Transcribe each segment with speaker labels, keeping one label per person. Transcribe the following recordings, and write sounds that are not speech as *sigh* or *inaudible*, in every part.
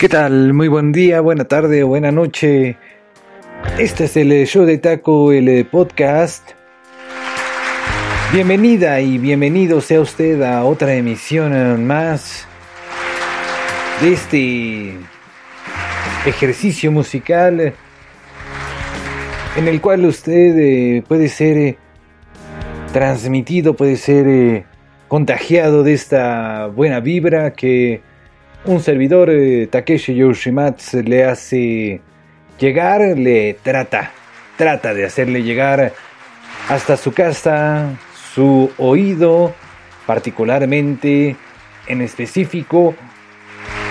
Speaker 1: ¿Qué tal? Muy buen día, buena tarde o buena noche. Este es el show de Taco, el podcast. Bienvenida y bienvenido sea usted a otra emisión más de este ejercicio musical en el cual usted eh, puede ser eh, transmitido, puede ser eh, contagiado de esta buena vibra que un servidor Takeshi Yoshimatsu le hace llegar, le trata, trata de hacerle llegar hasta su casa, su oído, particularmente en específico,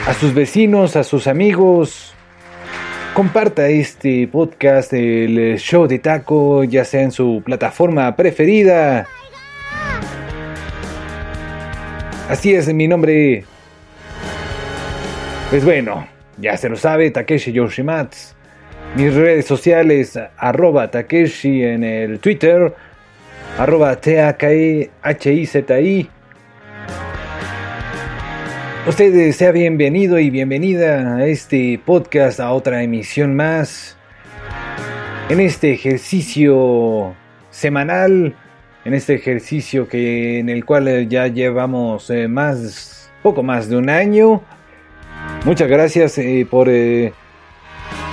Speaker 1: a sus vecinos, a sus amigos. Comparta este podcast, el show de taco, ya sea en su plataforma preferida. Así es, mi nombre. Pues bueno, ya se lo sabe, Takeshi Yoshimatsu. Mis redes sociales, arroba Takeshi en el Twitter, arroba T-A-K-E-H-I-Z-I. Usted sea bienvenido y bienvenida a este podcast, a otra emisión más. En este ejercicio semanal, en este ejercicio que en el cual ya llevamos eh, más, poco más de un año. Muchas gracias eh, por eh,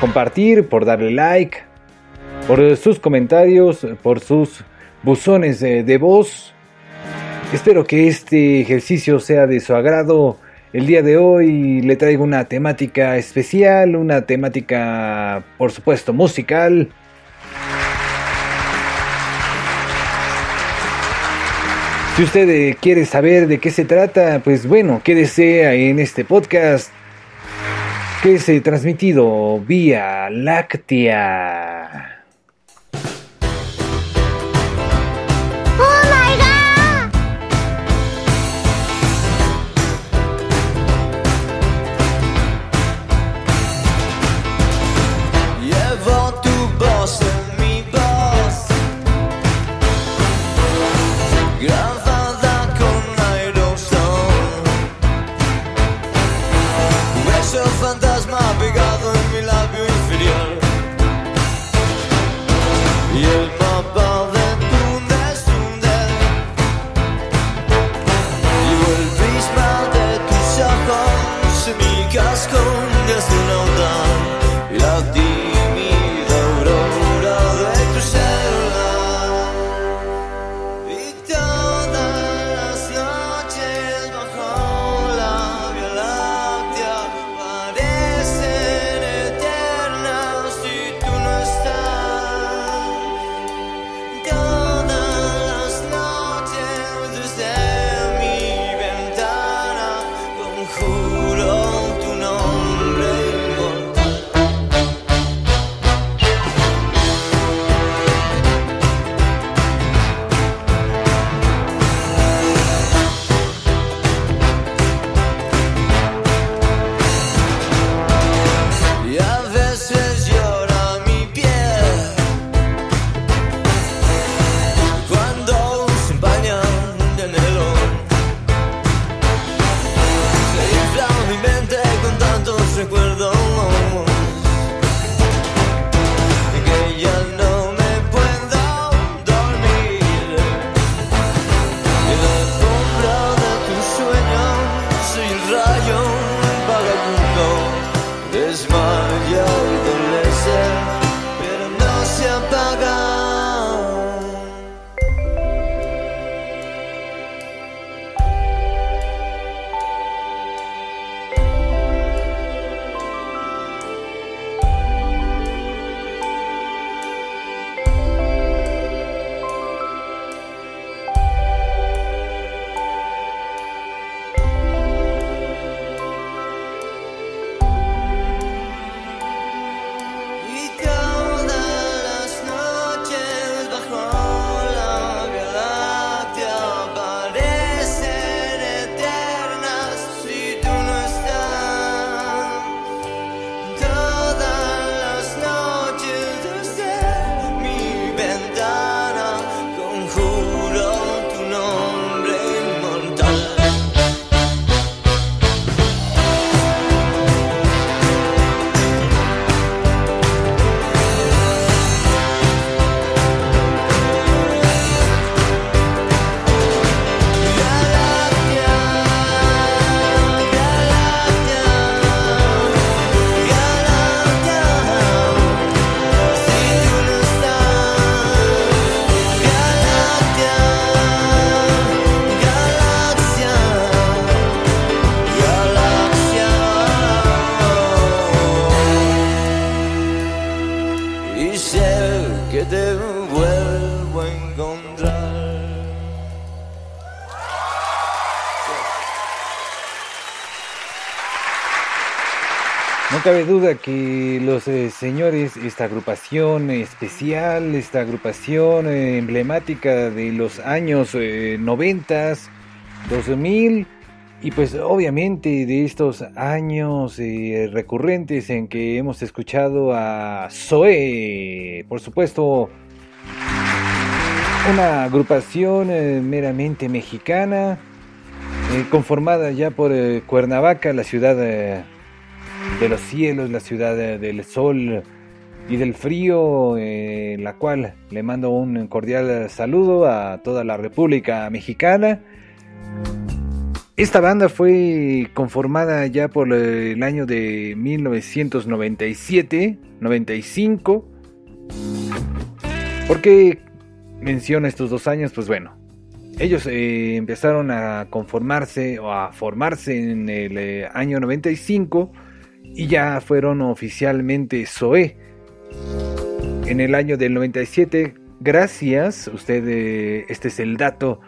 Speaker 1: compartir, por darle like, por sus comentarios, por sus buzones de voz. Espero que este ejercicio sea de su agrado. El día de hoy le traigo una temática especial, una temática, por supuesto, musical. Si usted quiere saber de qué se trata, pues bueno, quédese en este podcast que es transmitido vía láctea. Cabe duda que los eh, señores, esta agrupación especial, esta agrupación eh, emblemática de los años eh, 90, 2000 y pues obviamente de estos años eh, recurrentes en que hemos escuchado a Zoe, por supuesto, una agrupación meramente mexicana, conformada ya por Cuernavaca, la ciudad de los cielos, la ciudad del sol y del frío, la cual le mando un cordial saludo a toda la República Mexicana. Esta banda fue conformada ya por el año de 1997-95. ¿Por qué menciono estos dos años? Pues bueno, ellos eh, empezaron a conformarse o a formarse en el eh, año 95 y ya fueron oficialmente Zoé. En el año del 97, gracias, usted, eh, este es el dato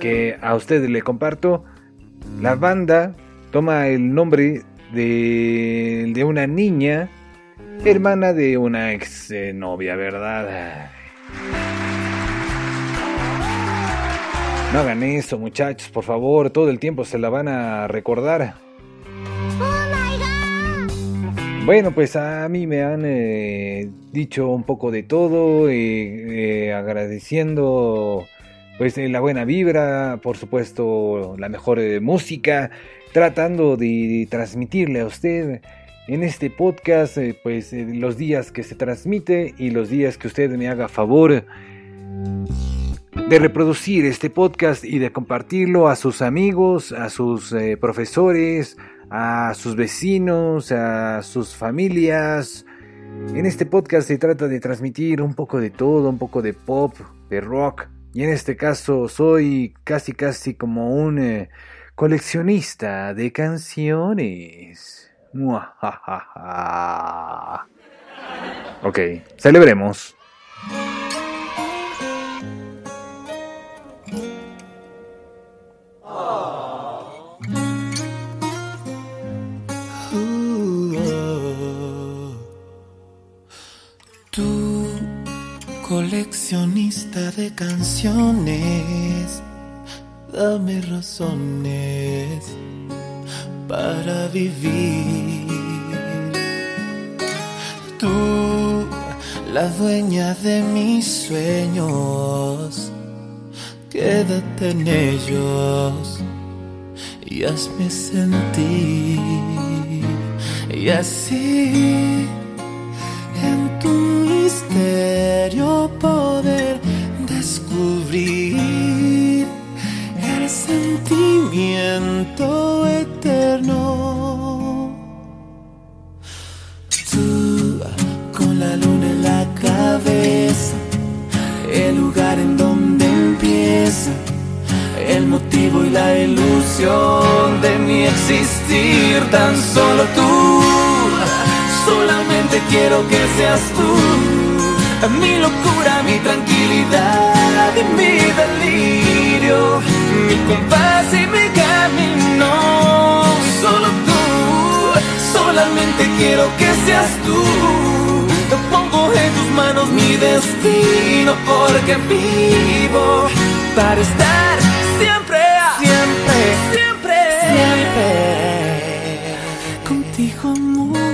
Speaker 1: que a usted le comparto, la banda toma el nombre de, de una niña, hermana de una ex eh, novia, ¿verdad? No hagan eso, muchachos, por favor, todo el tiempo se la van a recordar. Bueno, pues a mí me han eh, dicho un poco de todo, eh, eh, agradeciendo pues la buena vibra, por supuesto la mejor música, tratando de transmitirle a usted en este podcast pues los días que se transmite y los días que usted me haga favor de reproducir este podcast y de compartirlo a sus amigos, a sus profesores, a sus vecinos, a sus familias. En este podcast se trata de transmitir un poco de todo, un poco de pop, de rock. Y en este caso soy casi casi como un eh, coleccionista de canciones. Ok, celebremos.
Speaker 2: Coleccionista de canciones, dame razones para vivir. Tú, la dueña de mis sueños, quédate en ellos y hazme sentir. Y así misterio poder descubrir el sentimiento eterno. Tú con la luna en la cabeza, el lugar en donde empieza el motivo y la ilusión de mi existir, tan solo tú. Solamente quiero que seas tú, mi locura, mi tranquilidad y mi delirio, mi compás y mi camino. Solo tú, solamente quiero que seas tú. Pongo en tus manos mi destino porque vivo para estar siempre, siempre, siempre, siempre contigo, amor.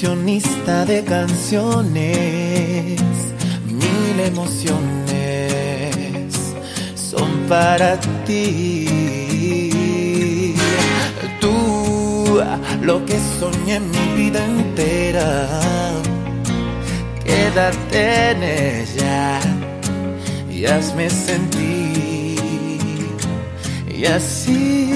Speaker 2: Coleccionista de canciones, mil emociones son para ti. Tú, lo que soñé mi vida entera, quédate en ella y hazme sentir. Y así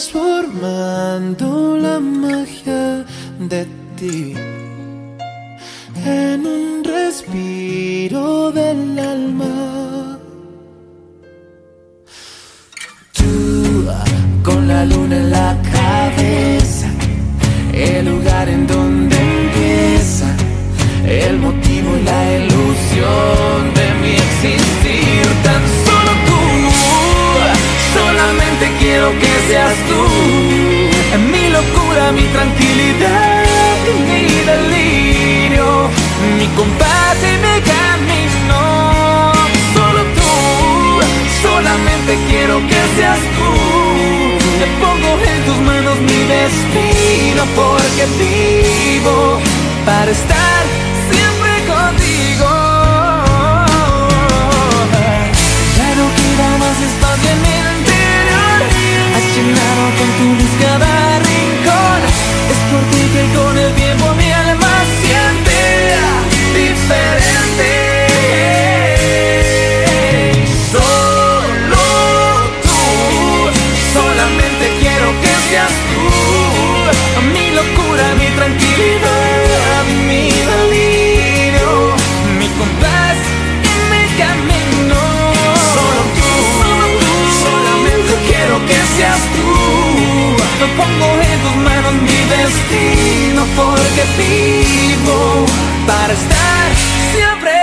Speaker 2: transformando la magia de ti en un respiro del alma. Tú con la luna en la cabeza,
Speaker 3: el lugar en donde tú. Mi locura, mi tranquilidad, mi delirio, mi compás y mi camino. Solo tú, solamente quiero que seas tú. Te pongo en tus manos mi destino porque vivo para estar con el porque vivo para estar siempre,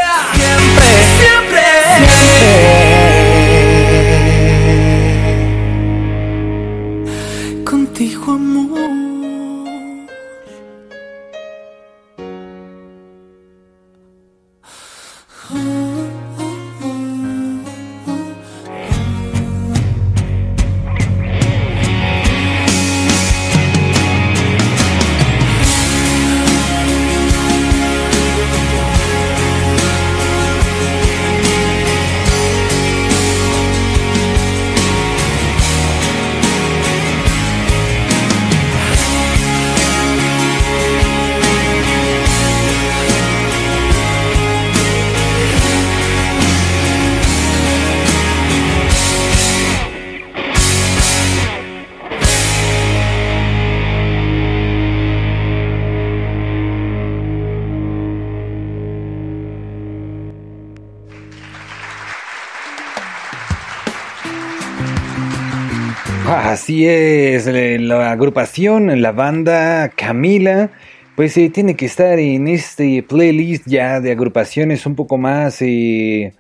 Speaker 1: Así es, la agrupación, la banda Camila, pues eh, tiene que estar en este playlist ya de agrupaciones un poco más, eh,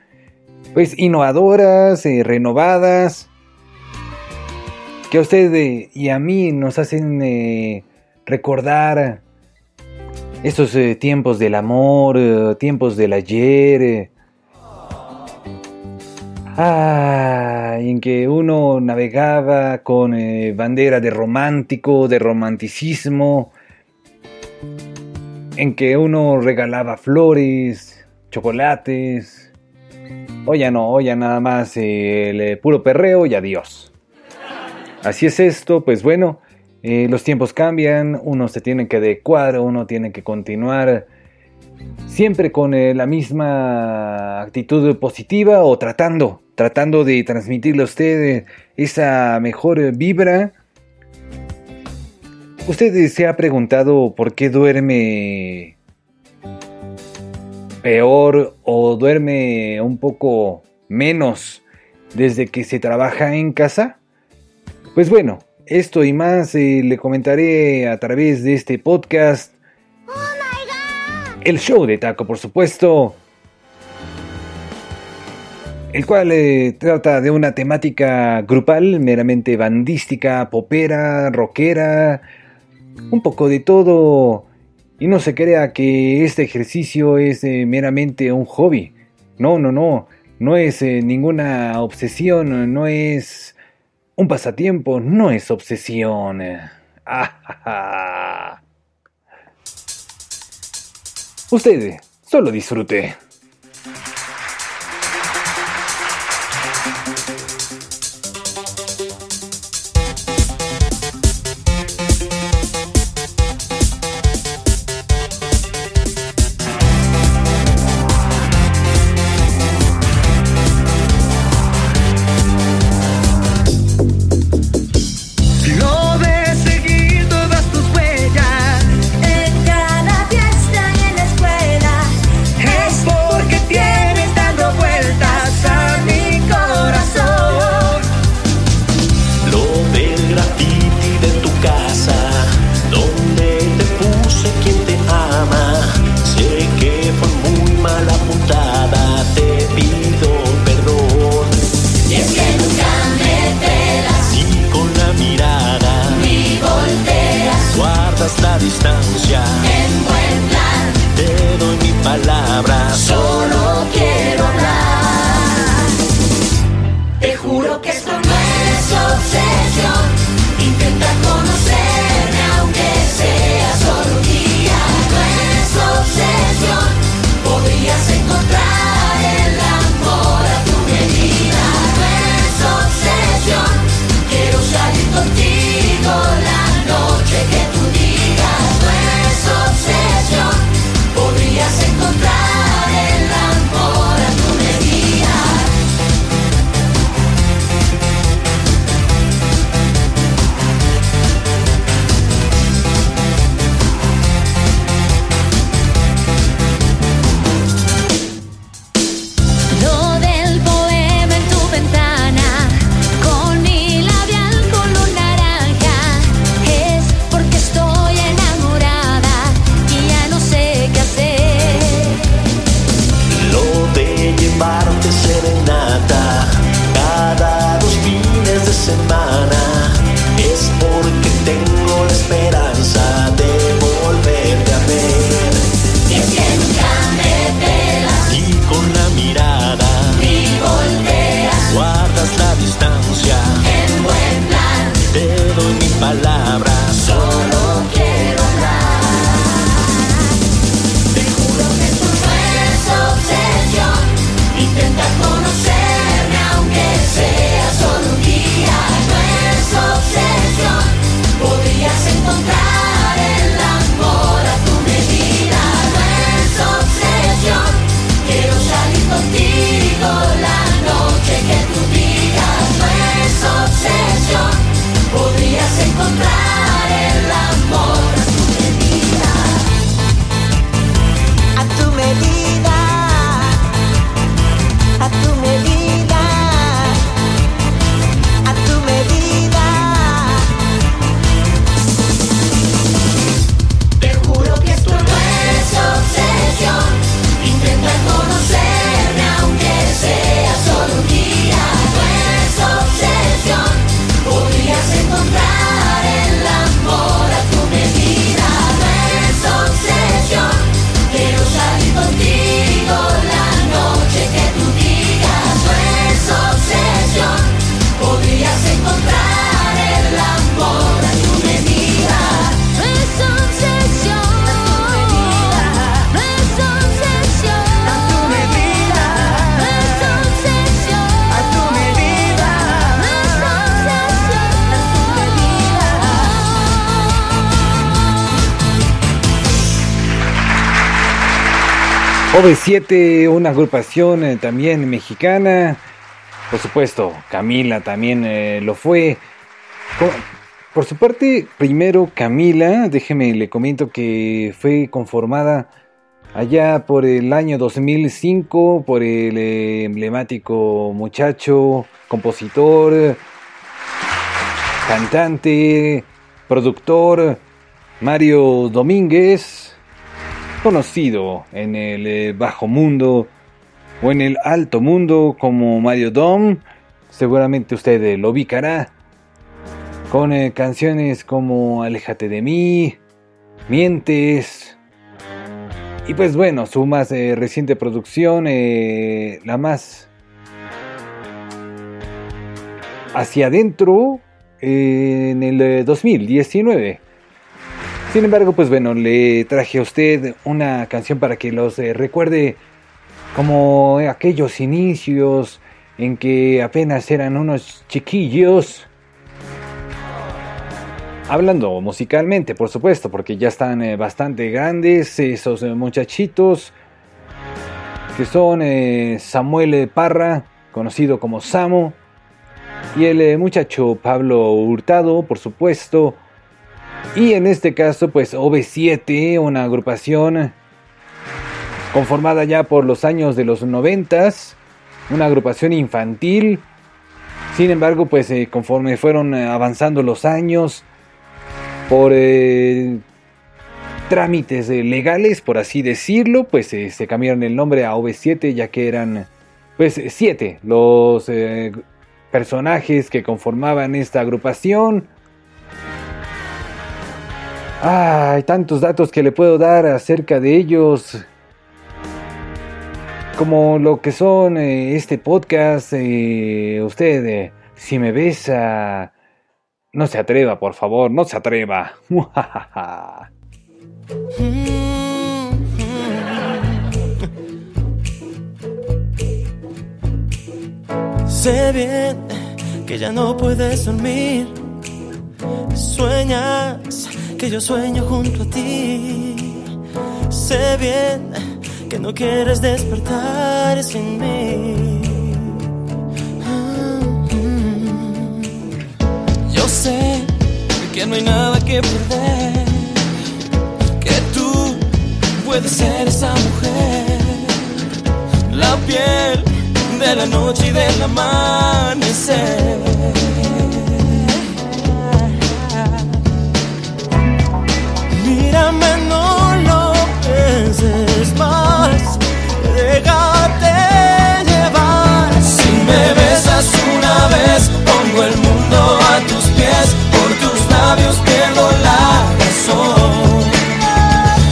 Speaker 1: pues innovadoras, eh, renovadas, que a usted y a mí nos hacen recordar estos tiempos del amor, tiempos del ayer. Ah, en que uno navegaba con eh, bandera de romántico, de romanticismo, en que uno regalaba flores, chocolates. Hoy ya no, hoy ya nada más el eh, puro perreo y adiós. Así es esto, pues bueno, eh, los tiempos cambian, uno se tiene que adecuar, uno tiene que continuar siempre con eh, la misma actitud positiva o tratando, tratando de transmitirle a usted eh, esa mejor vibra. ¿Usted se ha preguntado por qué duerme peor o duerme un poco menos desde que se trabaja en casa? Pues bueno, esto y más eh, le comentaré a través de este podcast. El show de Taco, por supuesto. El cual eh, trata de una temática grupal, meramente bandística, popera, rockera, un poco de todo. Y no se crea que este ejercicio es eh, meramente un hobby. No, no, no. No es eh, ninguna obsesión, no es un pasatiempo, no es obsesión. *laughs* Ah. Usted solo disfrute. OV7, una agrupación eh, también mexicana. Por supuesto, Camila también eh, lo fue. Por su parte, primero Camila, déjeme le comento que fue conformada allá por el año 2005 por el eh, emblemático muchacho, compositor, cantante, productor Mario Domínguez, conocido en el eh, bajo mundo o en el alto mundo como Mario Dom. Seguramente usted eh, lo ubicará con eh, canciones como Aléjate de mí, Mientes. Y pues bueno, su más reciente producción, la más hacia adentro, en el eh, 2019. Sin embargo, pues bueno, le traje a usted una canción para que los eh, recuerde como aquellos inicios en que apenas eran unos chiquillos. Hablando musicalmente, por supuesto, porque ya están eh, bastante grandes esos eh, muchachitos que son Samuel Parra, conocido como Samo, y el muchacho Pablo Hurtado, por supuesto. Y en este caso, pues OV7, una agrupación conformada ya por los años de los noventas, una agrupación infantil. Sin embargo, pues eh, conforme fueron eh, avanzando los años, por eh, trámites eh, legales, por así decirlo, pues se cambiaron el nombre a OV7, ya que eran, pues, siete los personajes que conformaban esta agrupación. Ah, hay tantos datos que le puedo dar acerca de ellos. Como lo que son eh, este podcast, eh, usted eh, Si me besa... No se atreva, por favor, no se atreva. *laughs*
Speaker 3: Sé bien que ya no puedes dormir. Sueñas que yo sueño junto a ti. Sé bien que no quieres despertar sin mí. Yo sé que no hay nada que perder. Que tú puedes ser esa mujer. La piel de la noche y del amanecer. Mírame, no lo pienses más. Déjate llevar. Si me besas una vez, pongo el mundo a tus pies. Por tus labios pierdo la razón.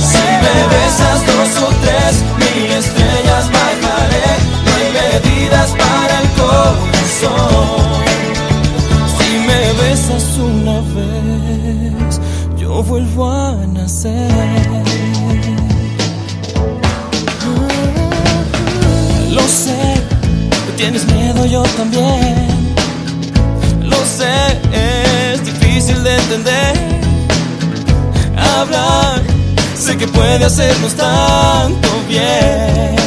Speaker 3: Si me besas dos o tres, mil estrellas bajaré. No hay medidas para el corazón. Si me besas una yo vuelvo a nacer. Lo sé, tienes miedo, yo también. Lo sé, es difícil de entender. Hablar, sé que puede hacernos tanto bien.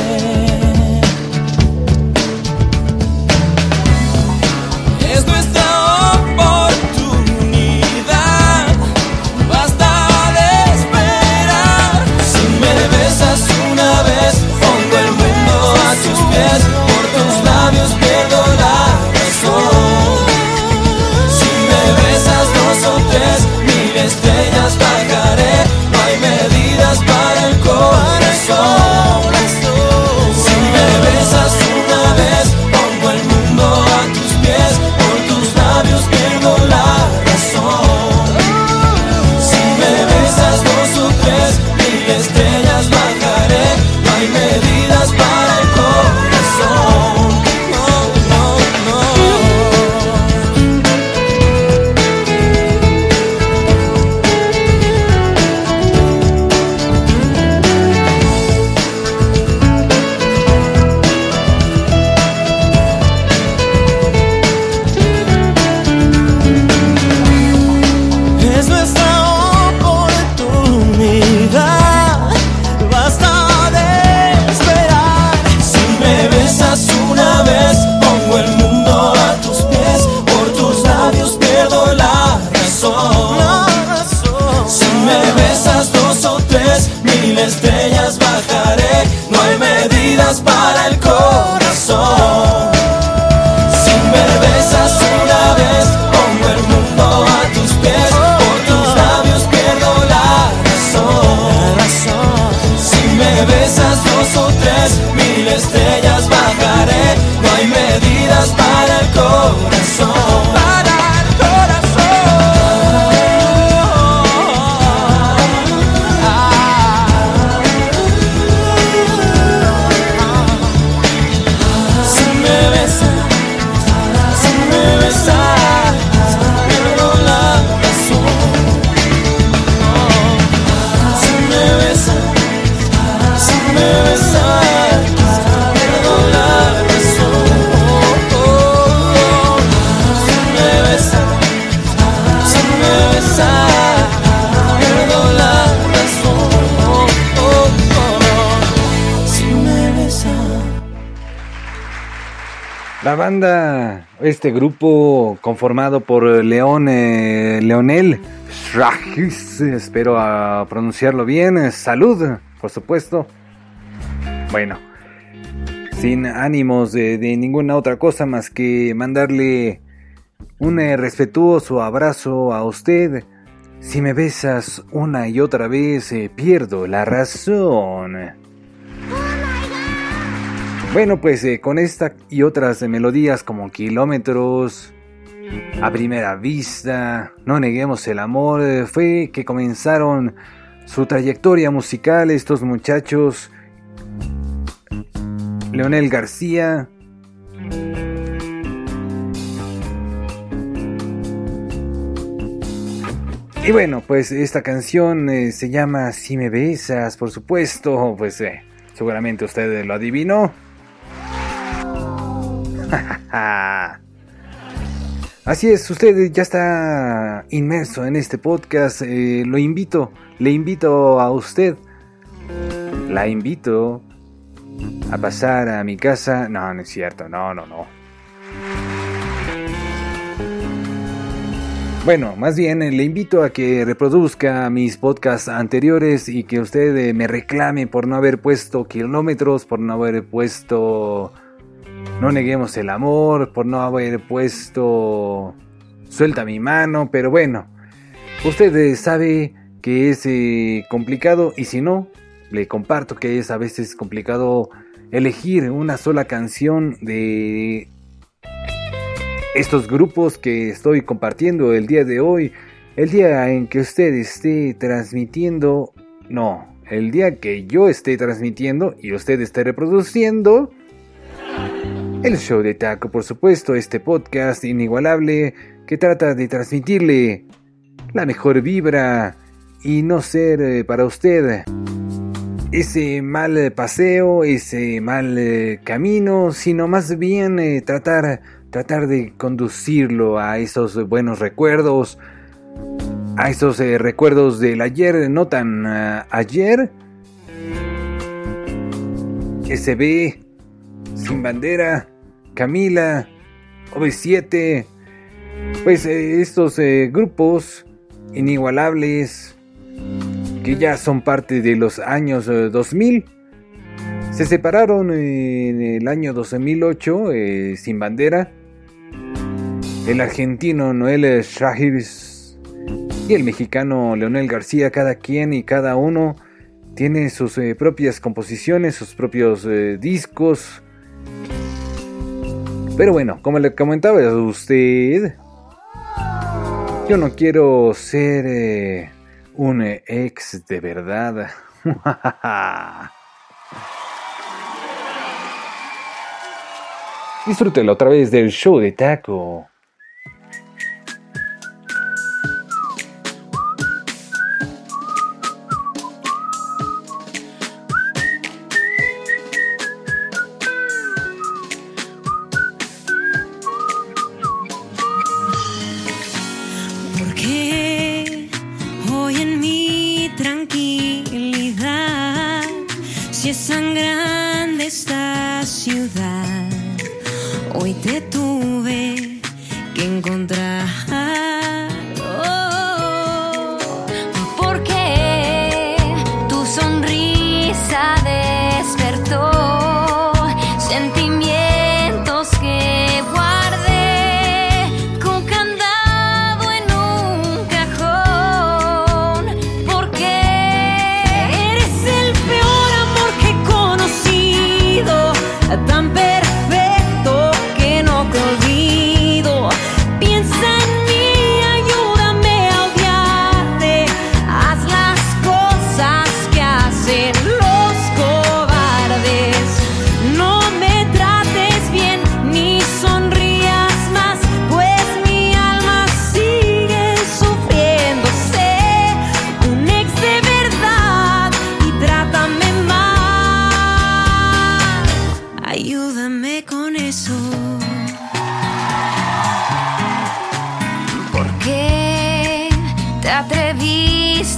Speaker 1: Este grupo conformado por León, eh, Leonel Strachis, espero a pronunciarlo bien, eh, salud, por supuesto. Bueno, sin ánimos de, ninguna otra cosa más que mandarle un eh, respetuoso abrazo a usted. Si me besas una y otra vez, eh, pierdo la razón. Bueno, pues eh, con esta y otras eh, melodías como Kilómetros, A Primera Vista, No Neguemos el Amor, eh, fue que comenzaron su trayectoria musical estos muchachos. Leonel García. Y bueno, pues esta canción se llama Si me besas, por supuesto, pues seguramente usted lo adivinó. *laughs* Así es, usted ya está inmerso en este podcast. eh, lo invito, le invito a usted, la invito a pasar a mi casa. No, no es cierto, no, no, no. Bueno, más bien eh, le invito a que reproduzca mis podcasts anteriores y que usted eh, me reclame por no haber puesto kilómetros, por no haber puesto no neguemos el amor, por no haber puesto suelta mi mano, pero bueno, usted sabe que es eh, complicado y si no, le comparto que es a veces complicado elegir una sola canción de estos grupos que estoy compartiendo el día de hoy, el día en que usted esté transmitiendo, no, el día que yo esté transmitiendo y usted esté reproduciendo el show de Taco, por supuesto, este podcast inigualable que trata de transmitirle la mejor vibra y no ser eh, para usted. Ese mal paseo, ese mal eh, camino, sino más bien eh, tratar, tratar de conducirlo a esos buenos recuerdos, a esos recuerdos del ayer, no tan ayer, SB, Sin Bandera, Camila, OV7, pues eh, estos eh, grupos inigualables que ya son parte de los años eh, 2000. Se separaron en el año 2008 eh, sin bandera. El argentino Noel Shahirs y el mexicano Leonel García, cada quien y cada uno tiene sus eh, propias composiciones, sus propios eh, discos. Pero bueno, como le comentaba a usted, yo no quiero ser eh, un eh, ex de verdad. *laughs* Disfrútelo otra vez del show de taco.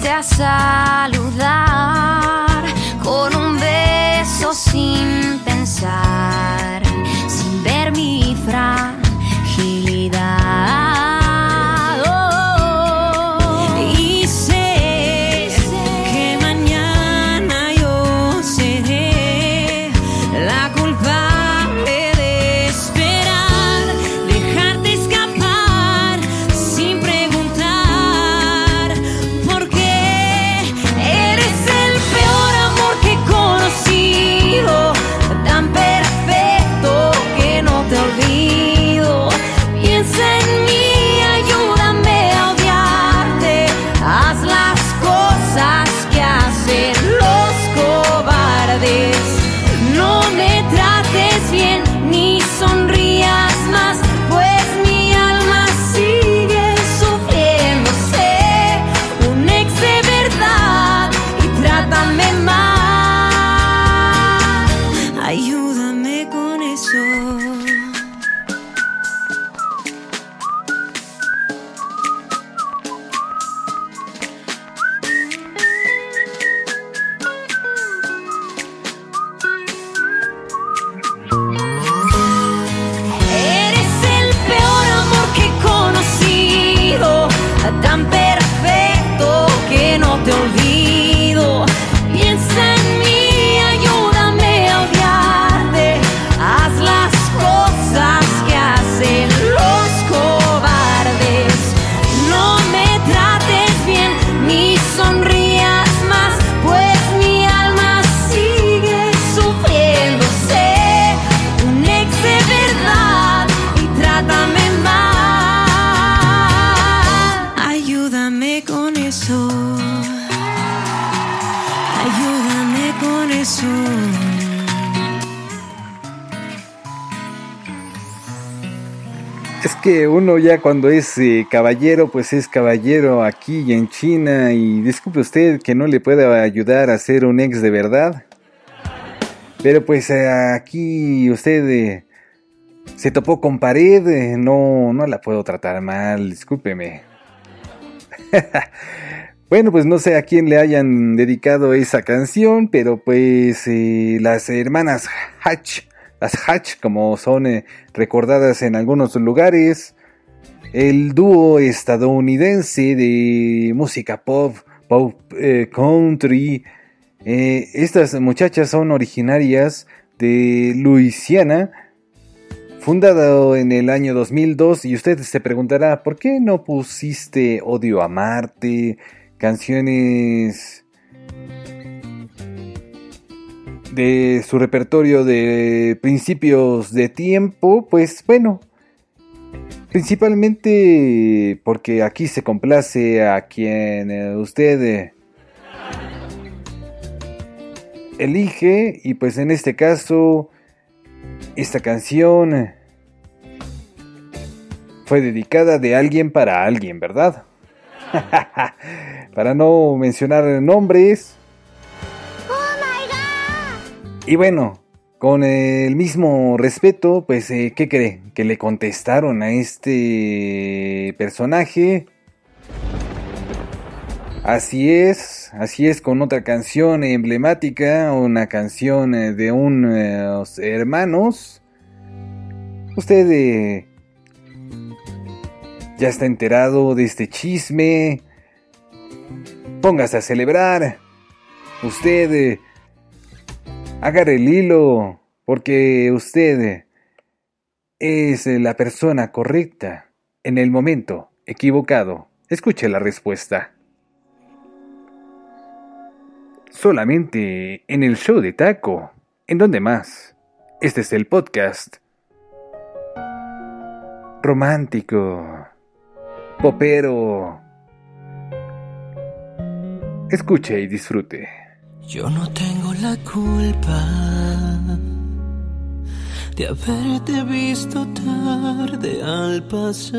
Speaker 4: Atreviste a saludar
Speaker 1: ya cuando es eh, caballero, pues es caballero aquí y en China. Y disculpe usted que no le pueda ayudar a ser un ex de verdad. Pero pues eh, aquí usted eh, se topó con pared, no, no la puedo tratar mal, discúlpeme. *laughs* bueno, pues no sé a quién le hayan dedicado esa canción, pero pues las hermanas Hatch, las Hatch como son recordadas en algunos lugares, el dúo estadounidense de música pop, pop eh, country, eh, estas muchachas son originarias de Luisiana, fundado en el año 2002 y usted se preguntará, ¿por qué no pusiste Odio a Marte, canciones de su repertorio de principios de tiempo? Pues bueno, principalmente porque aquí se complace a quien eh, usted... eh, elige y pues en este caso esta canción fue dedicada de alguien para alguien, ¿verdad? *laughs* para no mencionar nombres. Y bueno, con el mismo respeto, pues, eh, ¿qué cree? Que le contestaron a este personaje. Así es, así es con otra canción emblemática, una canción eh, de unos hermanos. Usted eh, ya está enterado de este chisme. Póngase a celebrar. Usted eh, agarre el hilo, porque usted es la persona correcta en el momento equivocado. Escuche la respuesta. Solamente en el show de Taco. ¿En dónde más? Este es el podcast. Romántico. Popero. Escuche y disfrute.
Speaker 2: Yo no tengo la culpa de haberte visto tarde al pasar,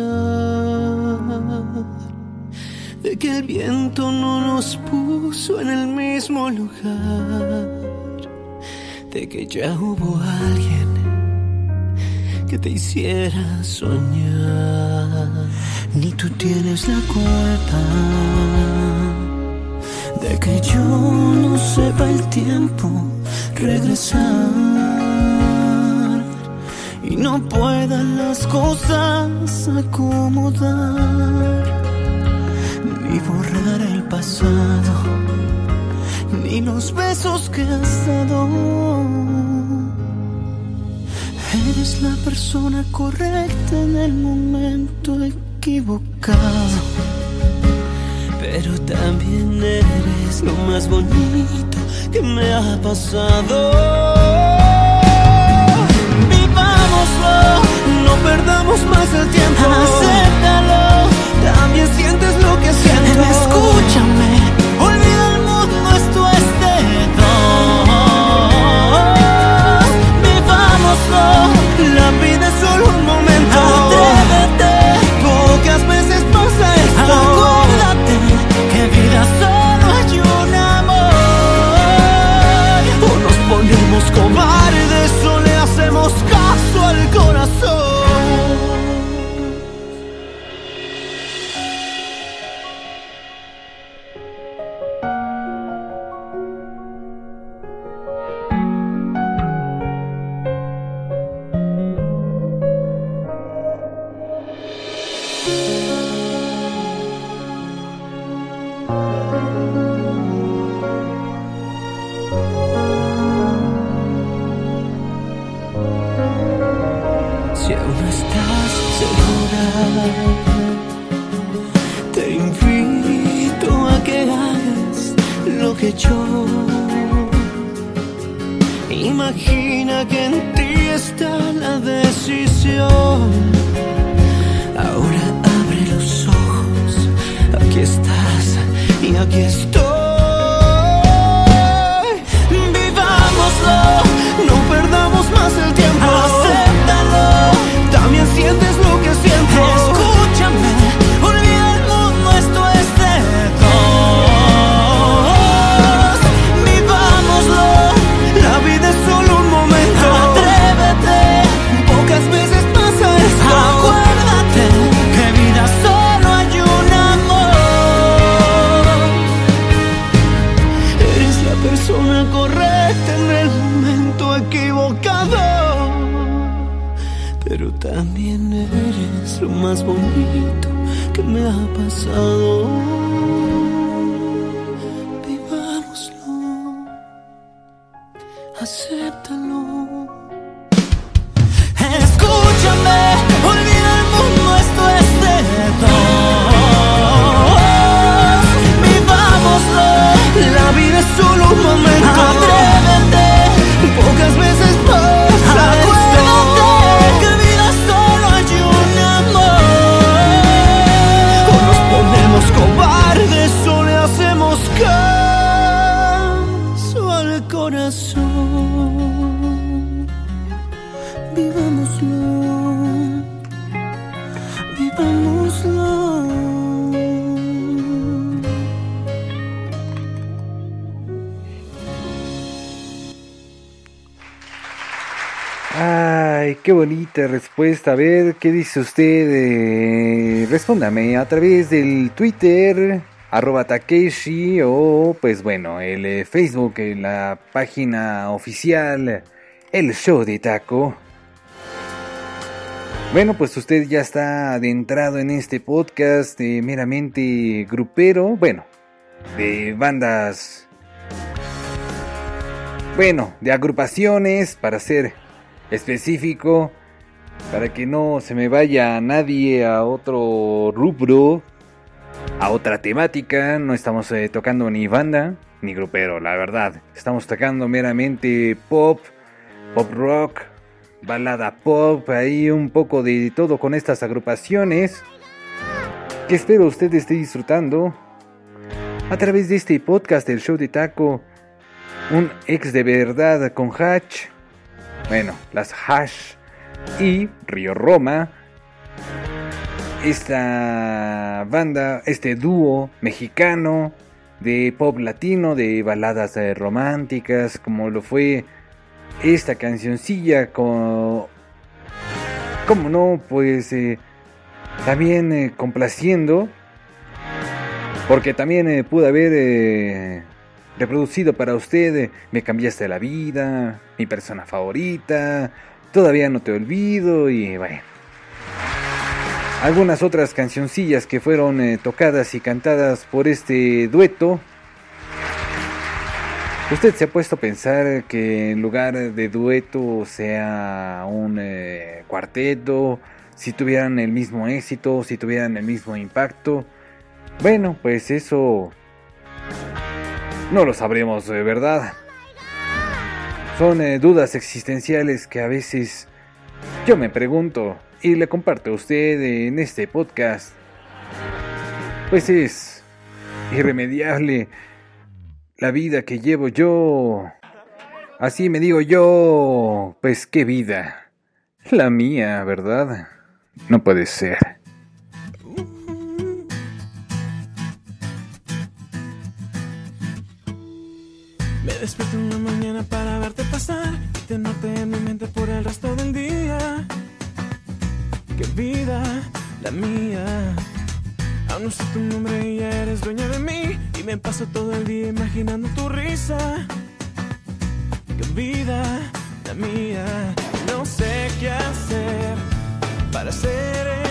Speaker 2: de que el viento no nos puso en el mismo lugar, de que ya hubo alguien que te hiciera soñar. Ni tú tienes la culpa de que yo no sepa el tiempo regresar y no pueda las cosas acomodar ni borrar el pasado ni los besos que has dado. Eres la persona correcta en el momento equivocado pero también eres lo más bonito que me ha pasado. Vivámoslo, no perdamos más el tiempo. Acéptalo, también sientes lo que siento. Escúchame, olvida el mundo, esto es de dos. Vivámoslo,
Speaker 1: respuesta. A ver, ¿qué dice usted? Eh, respóndame a través del Twitter, arroba Takeshi, o pues bueno, el eh, Facebook, en la página oficial, el show de taco. Bueno, pues usted ya está adentrado en este podcast eh, meramente grupero, bueno, de bandas, bueno, de agrupaciones, para ser específico, para que no se me vaya nadie a otro rubro, a otra temática. No estamos eh, tocando ni banda ni grupero, la verdad. Estamos tocando meramente pop, pop rock, balada pop, ahí un poco de todo con estas agrupaciones. Que espero usted esté disfrutando a través de este podcast, el show de taco. Un ex de verdad con Hatch. Bueno, las Hash y Río Roma. Esta banda, este dúo mexicano de pop latino, de baladas eh, románticas, como lo fue esta cancioncilla, como, no, pues eh, también eh, complaciendo, porque también pude haber reproducido para usted Me cambiaste la vida, mi persona favorita, todavía no te olvido y bueno. Algunas otras cancioncillas que fueron eh, tocadas y cantadas por este dueto. ¿Usted se ha puesto a pensar que en lugar de dueto sea un eh, cuarteto? Si tuvieran el mismo éxito, si tuvieran el mismo impacto. Bueno, pues eso no lo sabremos verdad. Son eh, dudas existenciales que a veces yo me pregunto y le comparto a usted en este podcast. Pues es irremediable la vida que llevo yo. Así me digo yo, pues qué vida. La mía, ¿verdad? No puede ser.
Speaker 5: Me despierto para verte pasar y tenerte en mi mente por el resto del día. Qué vida, la mía. Aún no sé tu nombre y ya eres dueña de mí. Y me paso todo el día imaginando tu risa. Qué vida, la mía. No sé qué hacer para hacer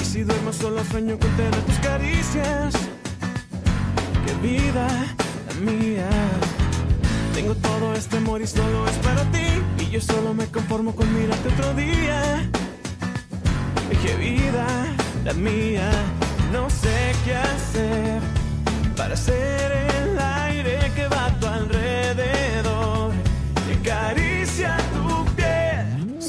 Speaker 5: Y si duermo solo sueño con tener tus caricias. Qué vida la mía. Tengo todo este amor y solo es para ti. Y yo solo me conformo con mirarte otro día. Qué vida la mía. No sé qué hacer para hacer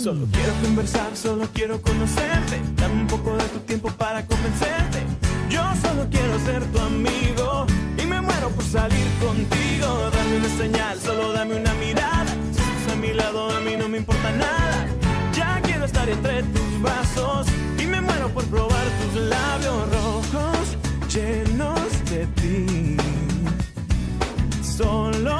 Speaker 5: Solo quiero conversar, solo quiero conocerte. Dame un poco de tu tiempo para convencerte. Yo solo quiero ser tu amigo y me muero por salir contigo. Dame una señal, solo dame una mirada. Si estás a mi lado, a mí no me importa nada. Ya quiero estar entre tus brazos y me muero por probar tus labios rojos llenos de ti. Solo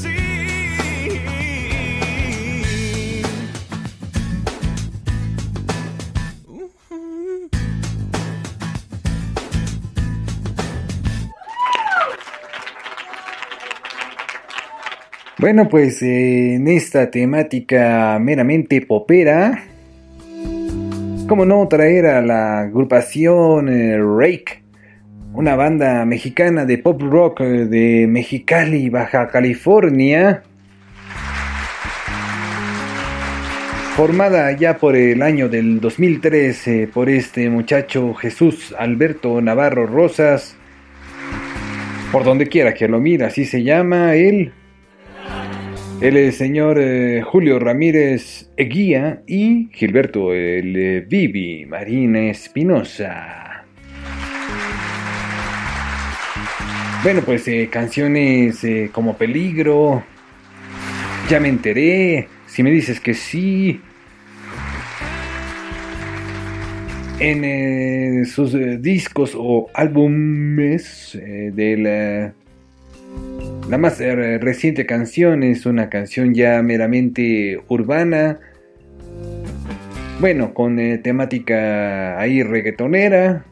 Speaker 1: Bueno, pues eh, en esta temática meramente popera, ¿cómo no traer a la agrupación eh, Rake? Una banda mexicana de pop rock eh, de Mexicali, Baja California. Formada ya por el año del 2013 por este muchacho Jesús Alberto Navarro Rosas. Por donde quiera que lo mira, así se llama él. El señor eh, Julio Ramírez Eguía y Gilberto el eh, Vivi Marín Espinosa. Bueno, pues eh, canciones eh, como Peligro, Ya me enteré, si me dices que sí. En sus discos o álbumes eh, de la más eh, reciente canción es una canción ya meramente urbana. Bueno, con eh, temática ahí reggaetonera.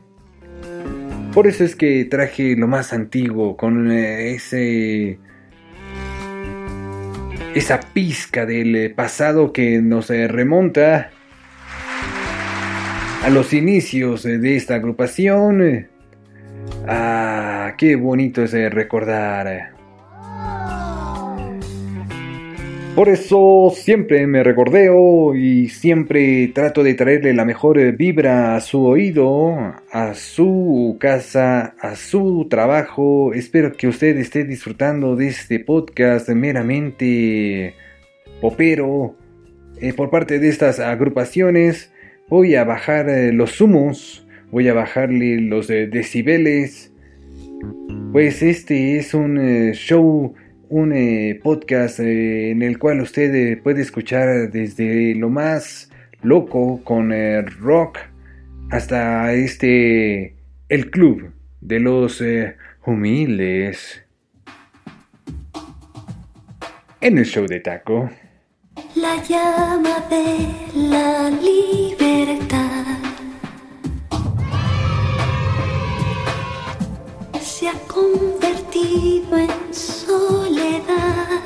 Speaker 1: Por eso es que traje lo más antiguo, con eh, ese. esa pizca del pasado que nos remonta a los inicios de esta agrupación. Ah, qué bonito es recordar. Por eso siempre me recordeo y siempre trato de traerle la mejor vibra a su oído, a su casa, a su trabajo. Espero que usted esté disfrutando de este podcast meramente popero. Eh, por parte de estas agrupaciones voy a bajar eh, los humos, voy a bajarle los eh, decibeles. Pues este es un show un eh, podcast eh, en el cual usted eh, puede escuchar desde lo más loco con eh, rock hasta este el club de los humildes en el show de taco.
Speaker 4: La llama de la libertad se ha convertido en soledad.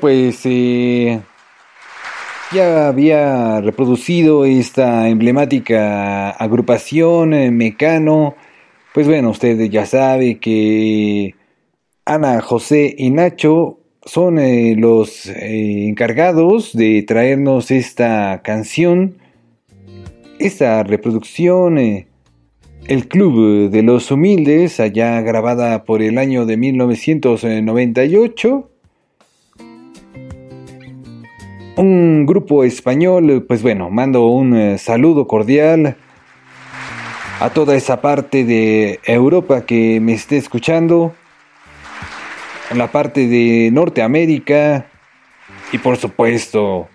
Speaker 1: Pues eh, ya había reproducido esta emblemática agrupación eh, Mecano. Pues bueno, usted ya sabe que Ana, José y Nacho son eh, los encargados de traernos esta canción, esta reproducción, El Club de los Humildes, allá grabada por el año de 1998. Un grupo español, pues bueno, mando un eh, saludo cordial a toda esa parte de Europa que me esté escuchando en la parte de Norteamérica y por supuesto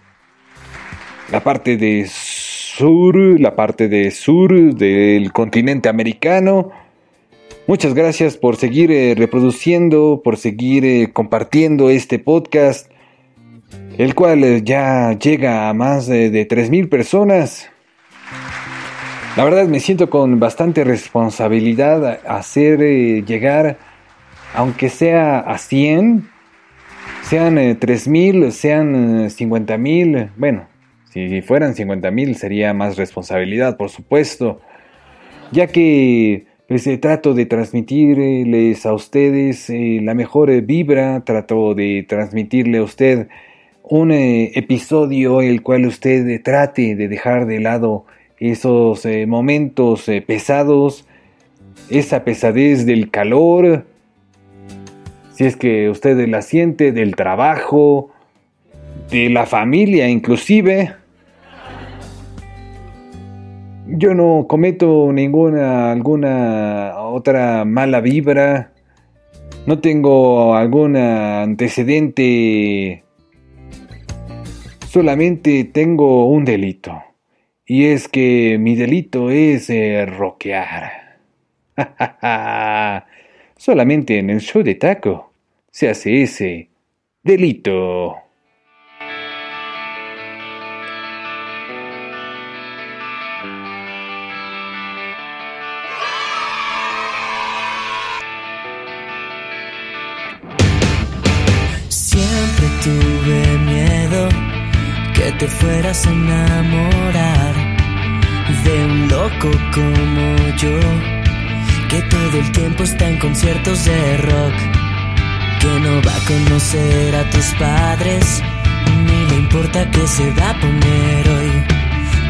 Speaker 1: la parte de sur, la parte de sur del continente americano. Muchas gracias por seguir eh, reproduciendo, por seguir eh, compartiendo este podcast, el cual eh, ya llega a más de, de 3.000 personas. La verdad me siento con bastante responsabilidad hacer eh, llegar aunque sea a 100, sean eh, 3.000, sean eh, 50.000, bueno, si fueran 50.000 sería más responsabilidad, por supuesto, ya que pues eh, trato de transmitirles a ustedes la mejor vibra, trato de transmitirle a usted un eh, episodio el cual usted trate de dejar de lado esos eh, momentos eh, pesados, esa pesadez del calor, si es que usted la siente del trabajo, de la familia inclusive. Yo no cometo ninguna alguna otra mala vibra. No tengo algún antecedente. Solamente tengo un delito. Y es que mi delito es eh, rockear. *laughs* Solamente en el show de taco se hace ese delito.
Speaker 2: Te fueras a enamorar de un loco como yo, que todo el tiempo está en conciertos de rock, que no va a conocer a tus padres, ni le importa que se va a poner hoy,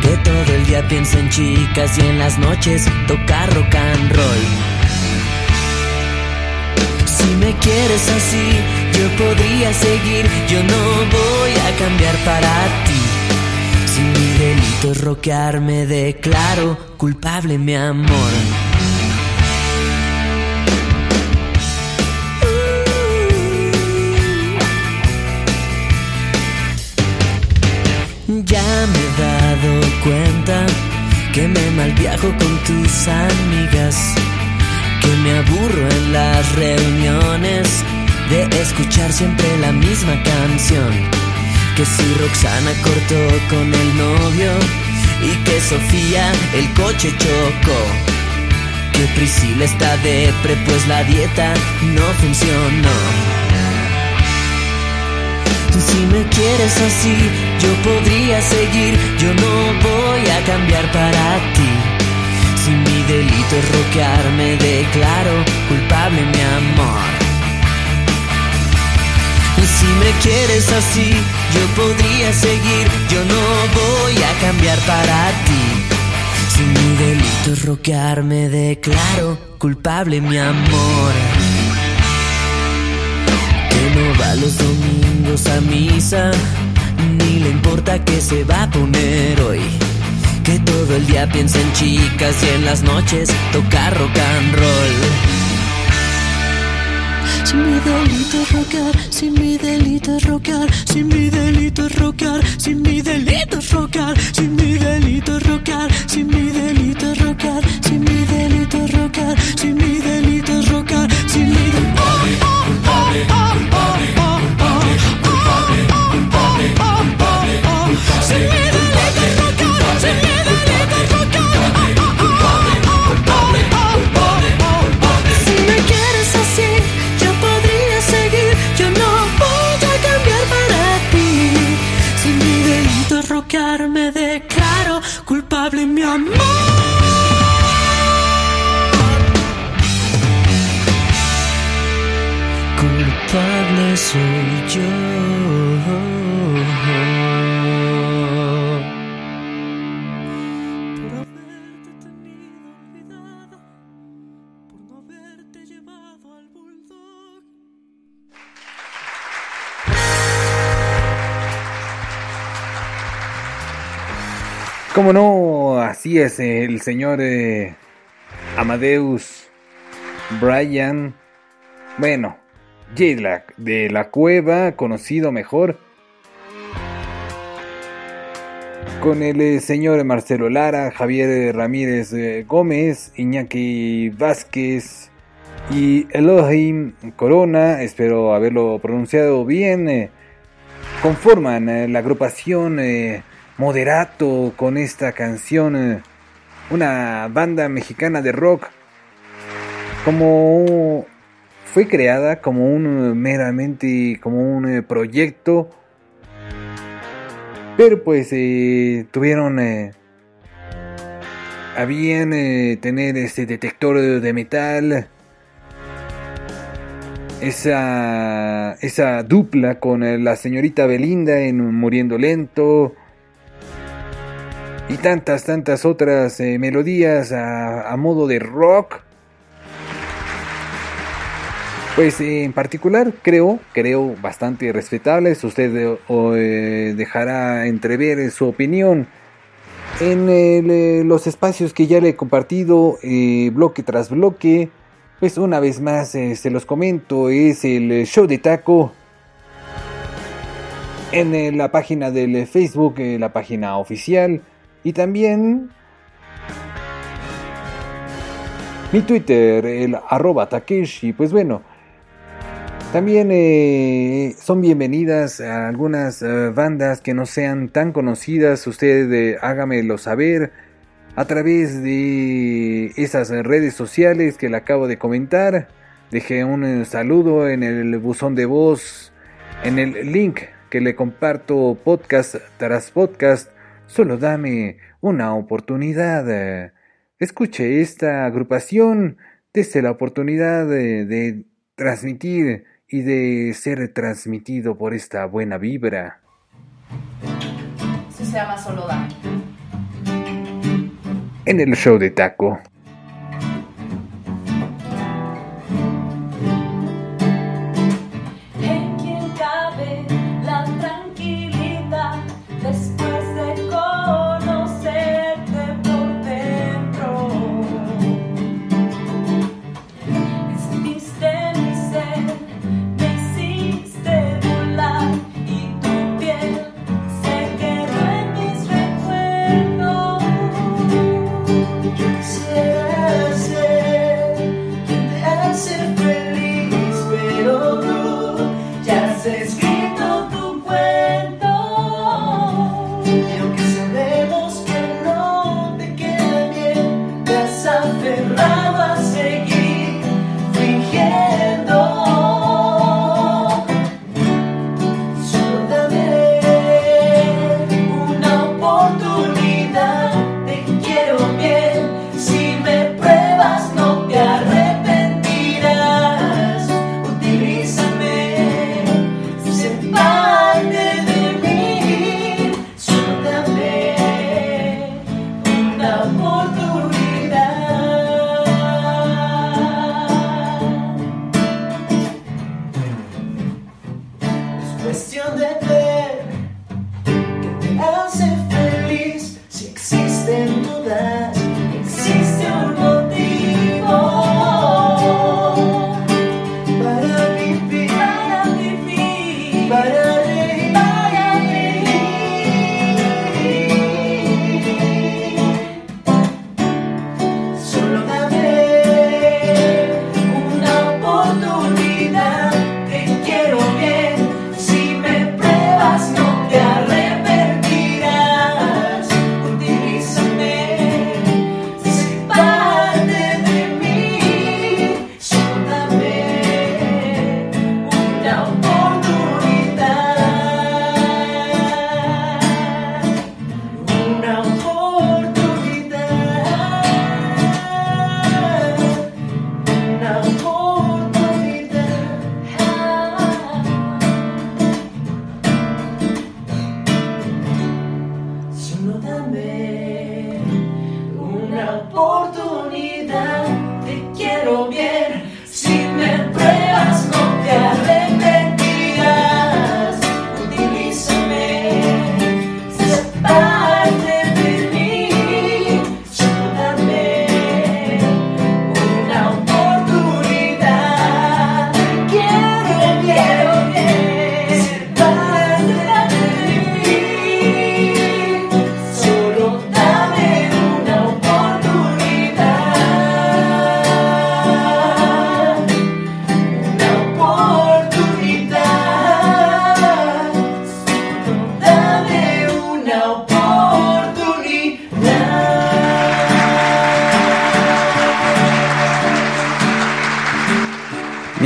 Speaker 2: que todo el día piensa en chicas y en las noches toca rock and roll. Quieres así, yo podría seguir, yo no voy a cambiar para ti. Si mi delito es rockear, me declaro culpable, mi amor. Ya me he dado cuenta que me malviajo con tus amigas que me aburro en las reuniones de escuchar siempre la misma canción. Que si Roxana cortó con el novio y que Sofía el coche chocó. Que Priscila está depre pues la dieta no funcionó. Si me quieres así, yo podría seguir, yo no voy a cambiar para ti. Si mi delito es rockear, me declaro culpable, mi amor. Y si me quieres así, yo podría seguir, yo no voy a cambiar para ti. Si mi delito es rockear, me declaro culpable, mi amor. Que no va los domingos a misa, ni le importa que se va a poner hoy. Que todo el día piensa en chicas y en las noches toca rock and roll. Si mi delito es rockear, si mi delito es rockear, si mi delito es rockear, si mi delito es rockear, si mi delito es rockear, si mi delito es rockear, si mi delito es rockear, si mi delito es rockear,
Speaker 1: Como no, así es el señor eh, Amadeus Brian, bueno, J-Lac de la Cueva, conocido mejor con el eh, señor Marcelo Lara, Javier Ramírez eh, Gómez, Iñaki Vázquez y Elohim Corona, espero haberlo pronunciado bien, conforman la agrupación Moderato con esta canción, eh, una banda mexicana de rock, como fue creada como un meramente como un eh, proyecto, pero pues eh, tuvieron eh, a bien tener este detector de metal. Esa, esa dupla con la señorita Belinda en Muriendo Lento. Y tantas, tantas otras eh, melodías a, modo de rock. Pues eh, en particular creo, creo bastante respetables. Usted eh, dejará entrever su opinión en los espacios que ya le he compartido, bloque tras bloque. Pues una vez más se los comento, es el show de taco. En la página del Facebook, la página oficial. Y también mi Twitter, el arroba Takeshi. Pues bueno, también eh, son bienvenidas a algunas eh, bandas que no sean tan conocidas. Usted eh, hágamelo saber a través de esas redes sociales que le acabo de comentar. Dejé un eh, saludo en el buzón de voz, en el link que le comparto podcast tras podcast. Solo dame una oportunidad. eh, Escuche esta agrupación desde la oportunidad de, de transmitir y de ser transmitido por esta buena vibra.
Speaker 6: Eso se llama solo dame.
Speaker 1: En el show de taco.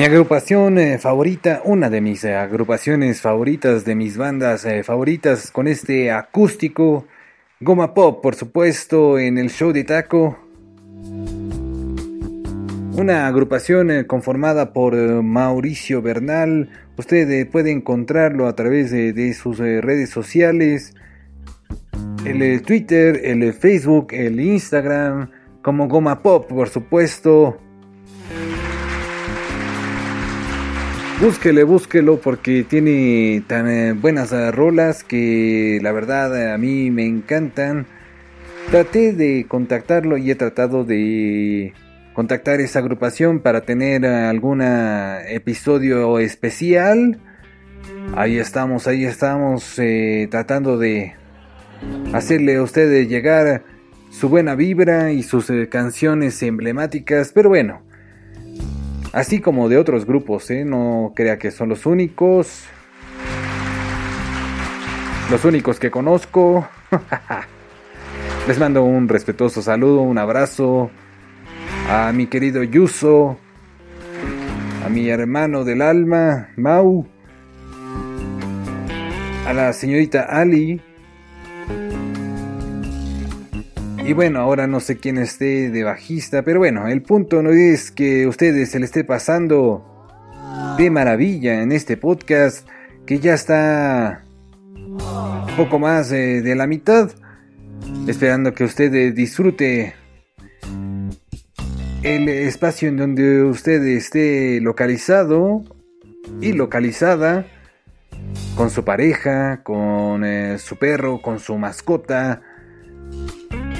Speaker 1: Agrupación eh, favorita, una de mis eh, agrupaciones favoritas, de mis bandas eh, favoritas, con este acústico, Goma Pop, por supuesto, en el show de Taco. Una agrupación conformada por Mauricio Bernal. Usted puede encontrarlo a través de, sus redes sociales. El Twitter, el Facebook, el Instagram, como Goma Pop, por supuesto. Búsquele, búsquelo porque tiene tan eh, buenas eh, rolas que la verdad eh, a mí me encantan. Traté de contactarlo y he tratado de contactar esa agrupación para tener algún episodio especial. Ahí estamos, ahí estamos tratando de hacerle a ustedes llegar su buena vibra y sus canciones emblemáticas. Pero bueno, así como de otros grupos, ¿eh? no crea que son los únicos. Los únicos que conozco. *laughs* Les mando un respetuoso saludo, un abrazo a mi querido Yuso, a mi hermano del alma, Mau, a la señorita Ali. Y bueno, ahora no sé quién esté de bajista, pero bueno, el punto no es que ustedes se le esté pasando de maravilla en este podcast, que ya está poco más eh, de la mitad, esperando que usted disfrute el espacio en donde usted esté localizado y localizada con su pareja, con eh, su perro, con su mascota,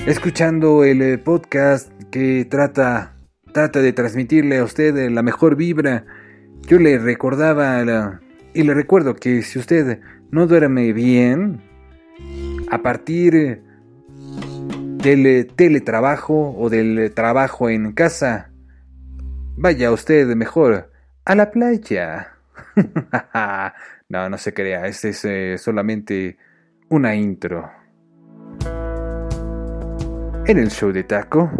Speaker 1: escuchando el eh, podcast que trata trata de transmitirle a usted eh, la mejor vibra. Yo le recordaba y le recuerdo que si usted no duerme bien a partir del eh, teletrabajo o del trabajo en casa, vaya usted mejor a la playa. *laughs* no, no se crea, este es solamente una intro. En el show de taco.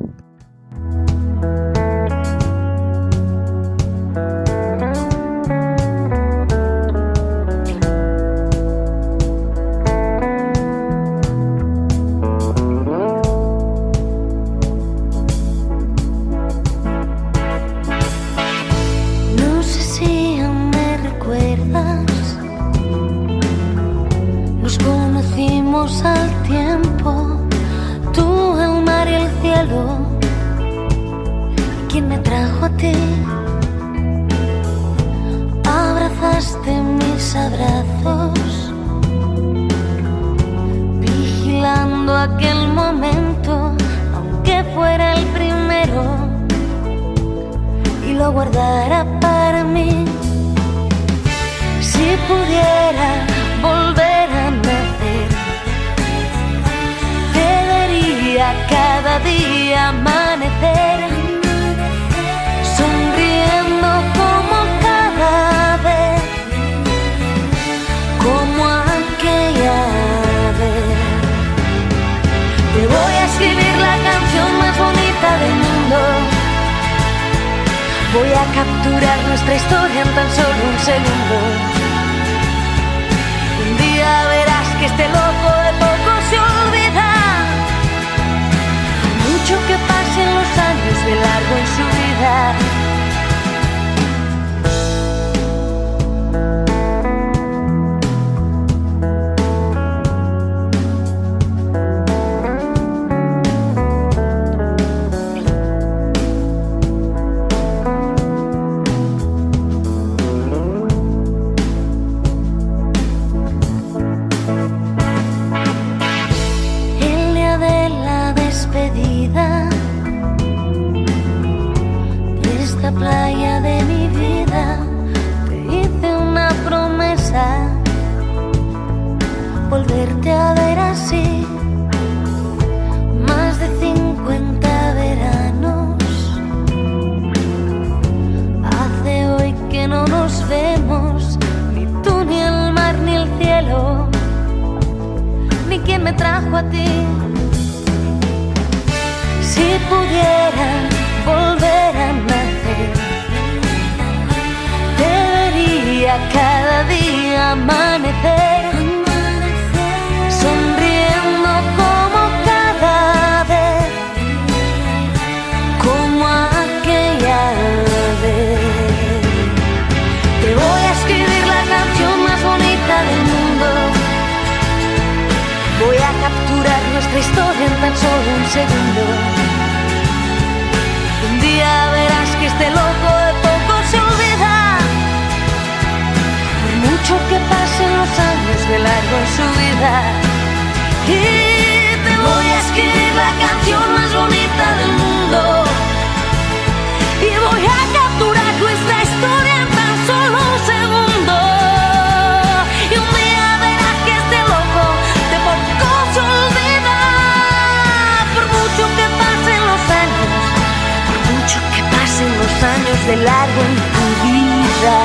Speaker 4: De largo en tu vida.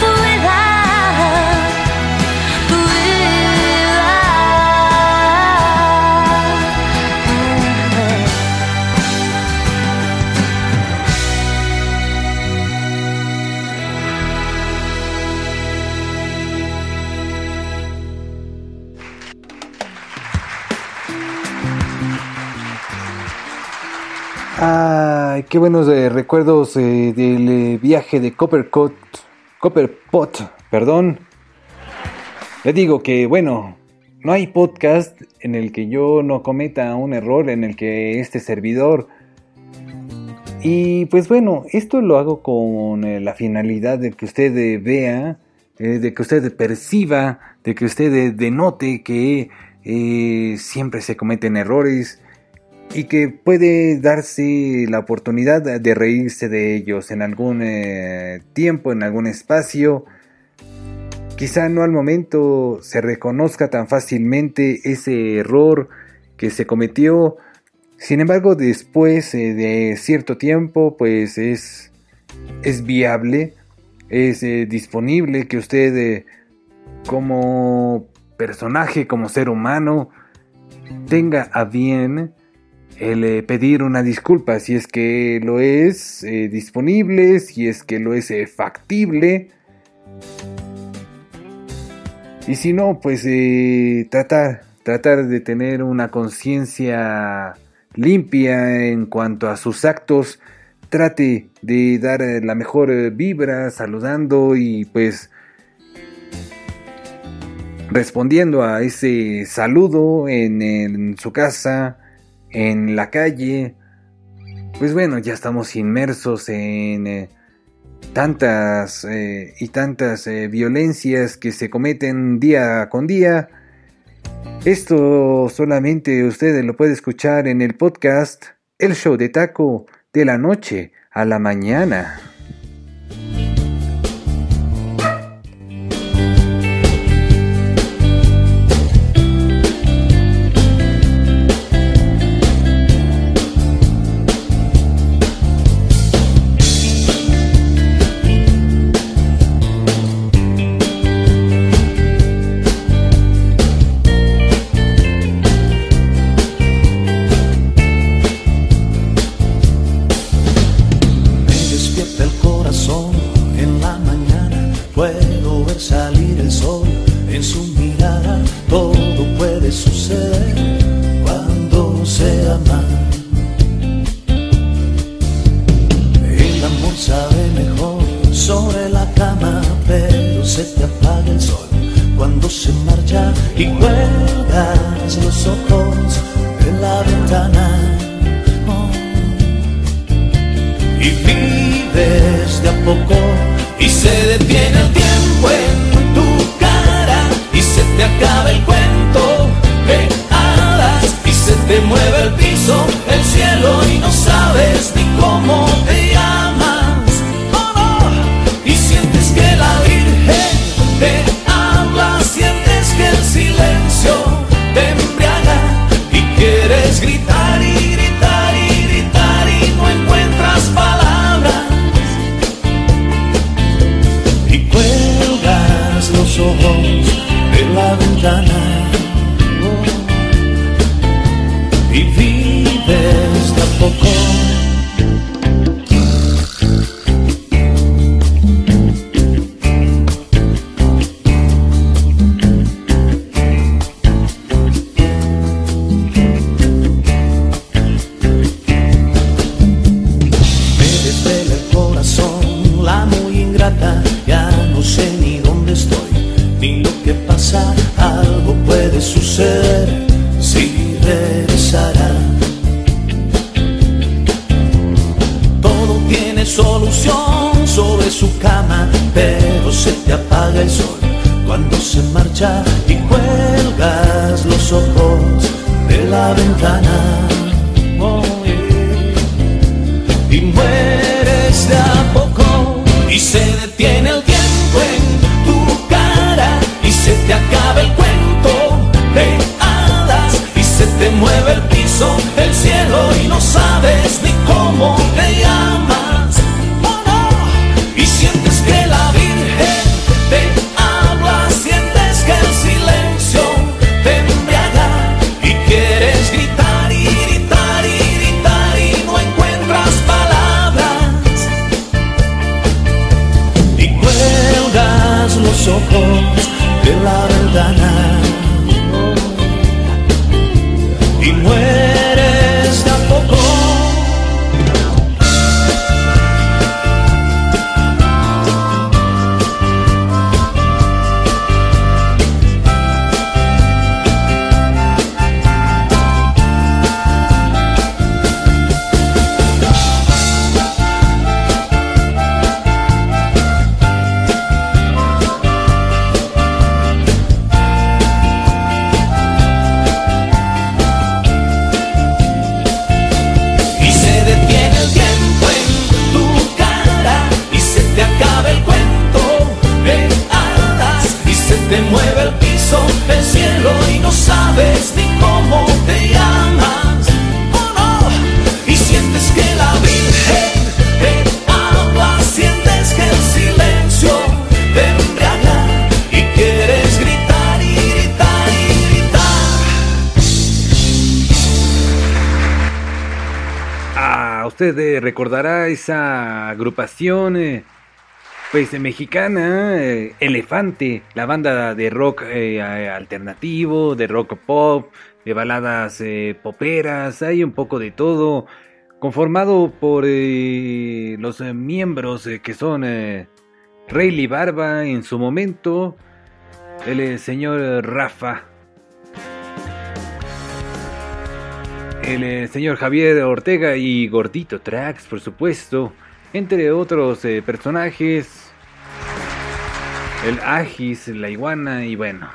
Speaker 4: Tu tu vida.
Speaker 1: Ay, qué buenos eh, recuerdos eh, del eh, viaje de Copperpot, Copperpot, perdón. Le digo que, bueno, no hay podcast en el que yo no cometa un error, en el que este servidor... Y pues bueno, esto lo hago con la finalidad de que usted vea, de que usted perciba, de que usted denote que siempre se cometen errores y que puede darse la oportunidad de reírse de ellos en algún eh, tiempo, en algún espacio. Quizá no al momento se reconozca tan fácilmente ese error que se cometió. Sin embargo, después eh, de cierto tiempo, pues es, es viable, es eh, disponible que usted como personaje, como ser humano, tenga a bien el eh, pedir una disculpa si es que lo es eh, disponible, si es que lo es eh, factible. Y si no, pues tratar, tratar de tener una conciencia limpia en cuanto a sus actos. Trate de dar la mejor vibra, saludando y pues respondiendo a ese saludo en su casa, en la calle. Pues bueno, ya estamos inmersos en eh, tantas eh, y tantas eh, violencias que se cometen día con día. Esto solamente usted lo puede escuchar en el podcast El Show de Taco de la noche a la mañana. Usted recordará esa agrupación, eh, pues eh, mexicana, eh, Elefante, la banda de rock eh, alternativo, de rock pop, de baladas poperas, hay un poco de todo, conformado por los miembros que son Rayleigh Barba en su momento, el señor Rafa. El señor Javier Ortega y Gordito Trax, por supuesto, entre otros eh, personajes, el Agis, la iguana y bueno,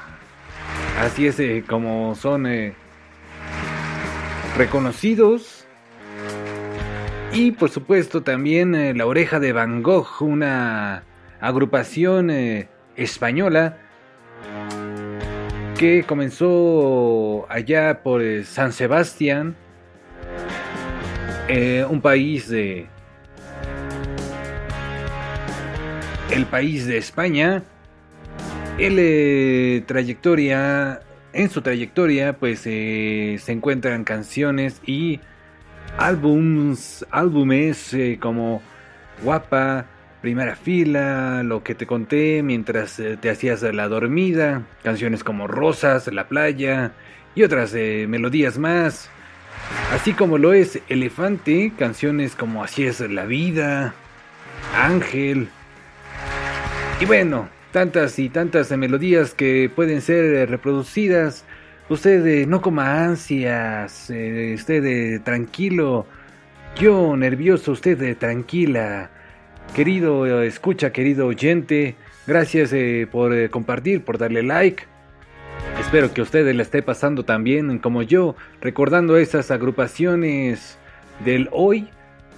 Speaker 1: así es eh, como son eh, reconocidos. Y por supuesto también La Oreja de Van Gogh, una agrupación española que comenzó allá por San Sebastián, eh, un país de... El país de España. El trayectoria, en su trayectoria, pues eh, se encuentran canciones y álbums, álbumes eh, como Guapa, Primera Fila, Lo que te conté mientras te hacías la dormida, canciones como Rosas, La Playa y otras melodías más. Así como lo es Elefante, canciones como Así es la vida, Ángel. Y bueno, tantas y tantas melodías que pueden ser reproducidas. Usted eh, no coma ansias, eh, usted eh, tranquilo. Yo nervioso, usted tranquila. Querido escucha, querido oyente, gracias por compartir, por darle like. Espero que a usted le esté pasando también como yo, recordando esas agrupaciones del hoy.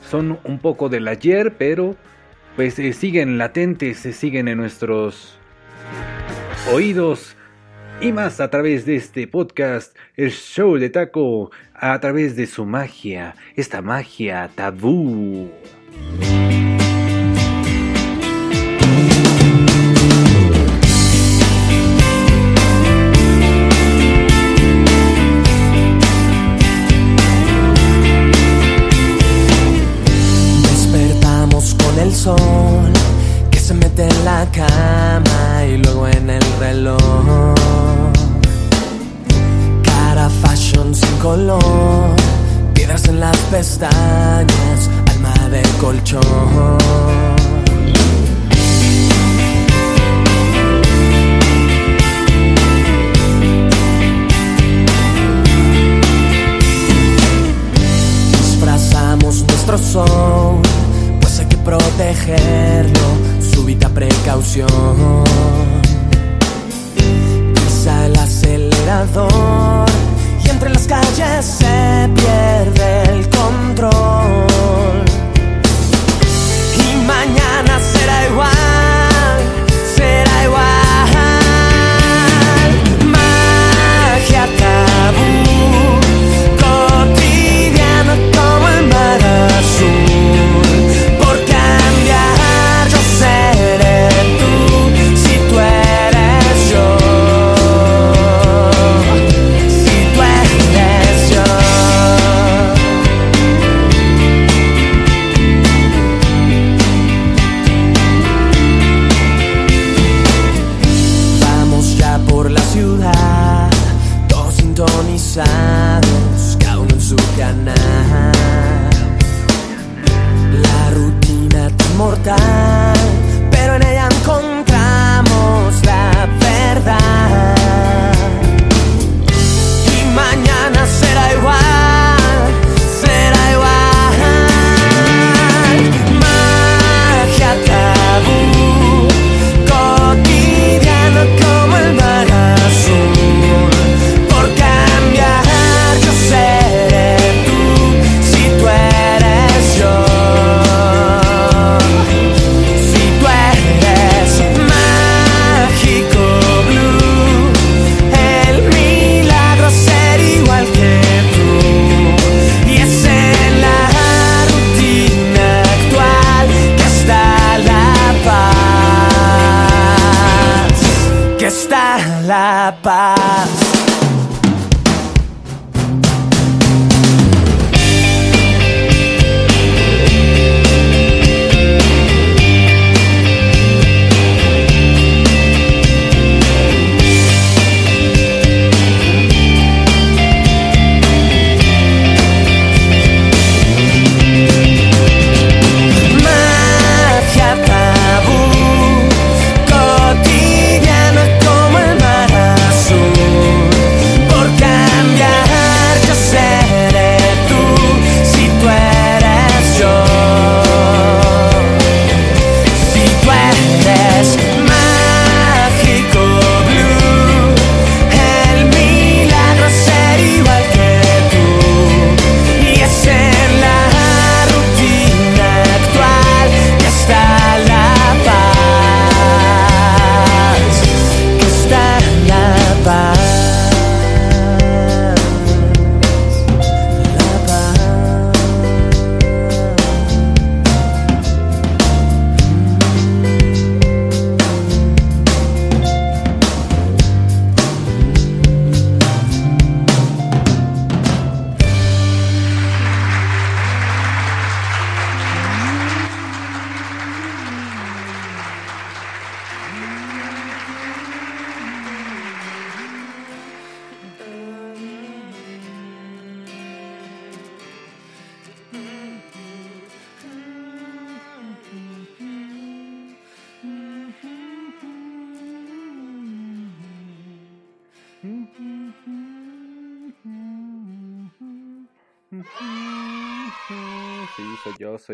Speaker 1: Son un poco del ayer, pero pues eh, siguen latentes, se siguen en nuestros oídos y más a través de este podcast, el show de taco, a través de su magia, esta magia tabú.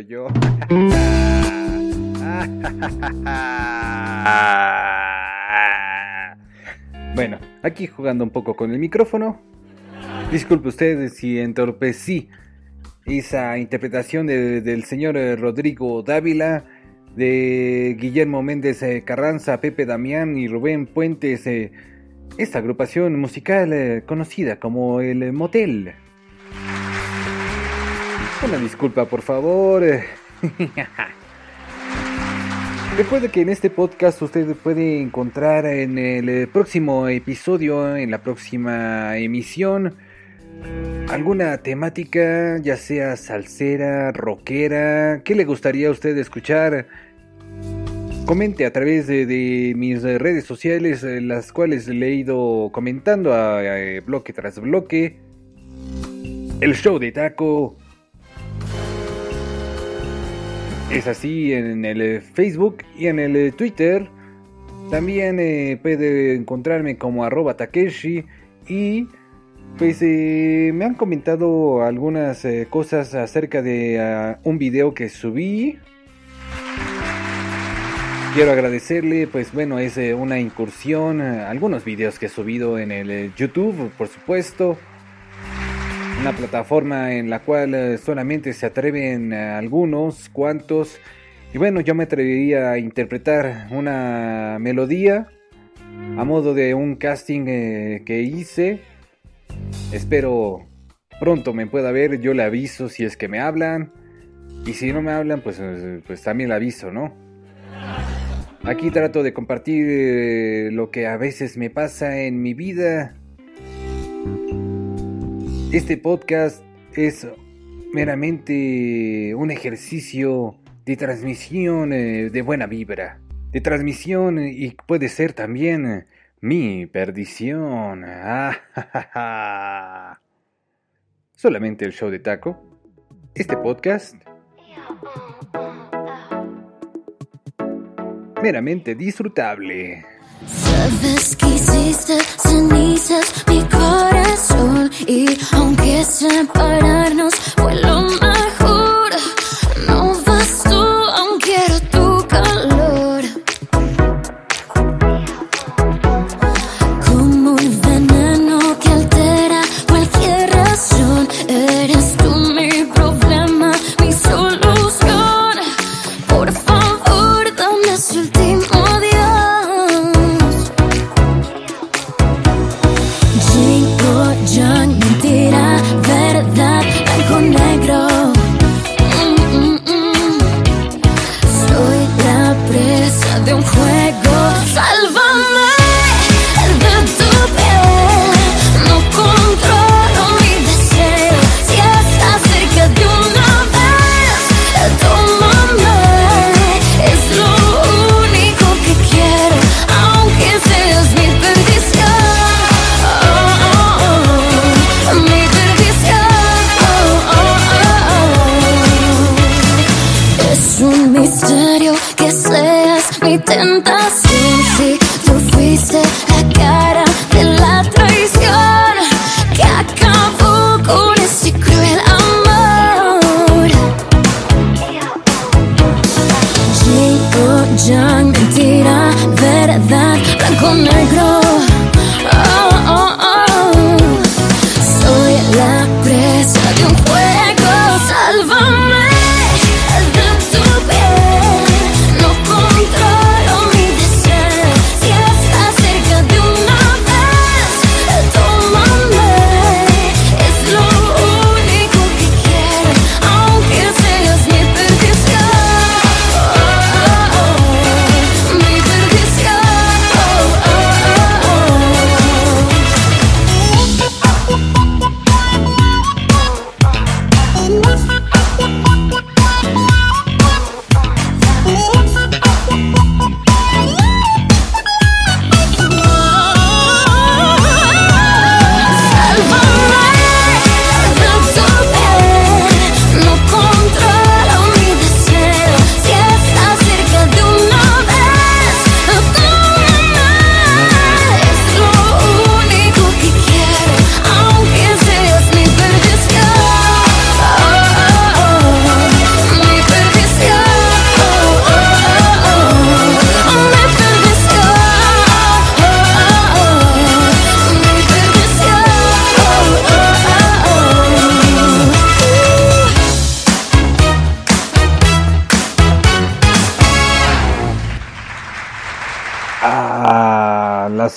Speaker 3: Yo. *laughs*
Speaker 1: Bueno, aquí jugando un poco con el micrófono. Disculpe ustedes si entorpecí esa interpretación de- del señor eh, Rodrigo Dávila, de Guillermo Méndez eh, Carranza, Pepe Damián y Rubén Puentes. eh, esta agrupación musical conocida como el Motel. Una disculpa, por favor. *laughs* Recuerde que en este podcast usted puede encontrar en el eh, próximo episodio, en la próxima emisión, alguna temática, ya sea salsera, rockera, ¿qué le gustaría a usted escuchar? Comente a través de, de mis eh, redes sociales, eh, las cuales le he ido comentando a, eh, bloque tras bloque. El show de taco. Es así en el eh, Facebook y en el eh, Twitter. También eh, puede encontrarme como arroba Takeshi y pues me han comentado algunas cosas acerca de ah, un video que subí Quiero agradecerle, pues bueno, es una incursión, algunos videos que he subido en el YouTube, por supuesto. Una plataforma en la cual eh, solamente se atreven eh, algunos, cuantos. Y bueno, yo me atrevería a interpretar una melodía a modo de un casting eh, que hice. Espero pronto me pueda ver, yo le aviso si es que me hablan. Y si no me hablan, pues, pues también le aviso, ¿no? Aquí trato de compartir lo que a veces me pasa en mi vida. Este podcast es meramente un ejercicio de transmisión eh, de buena vibra. De transmisión eh, y puede ser también eh, mi perdición. Ah. *laughs* Solamente el show de taco. Este podcast meramente disfrutable.
Speaker 4: Hiciste cenizas mi corazón. Y aunque separarnos fue lo mejor,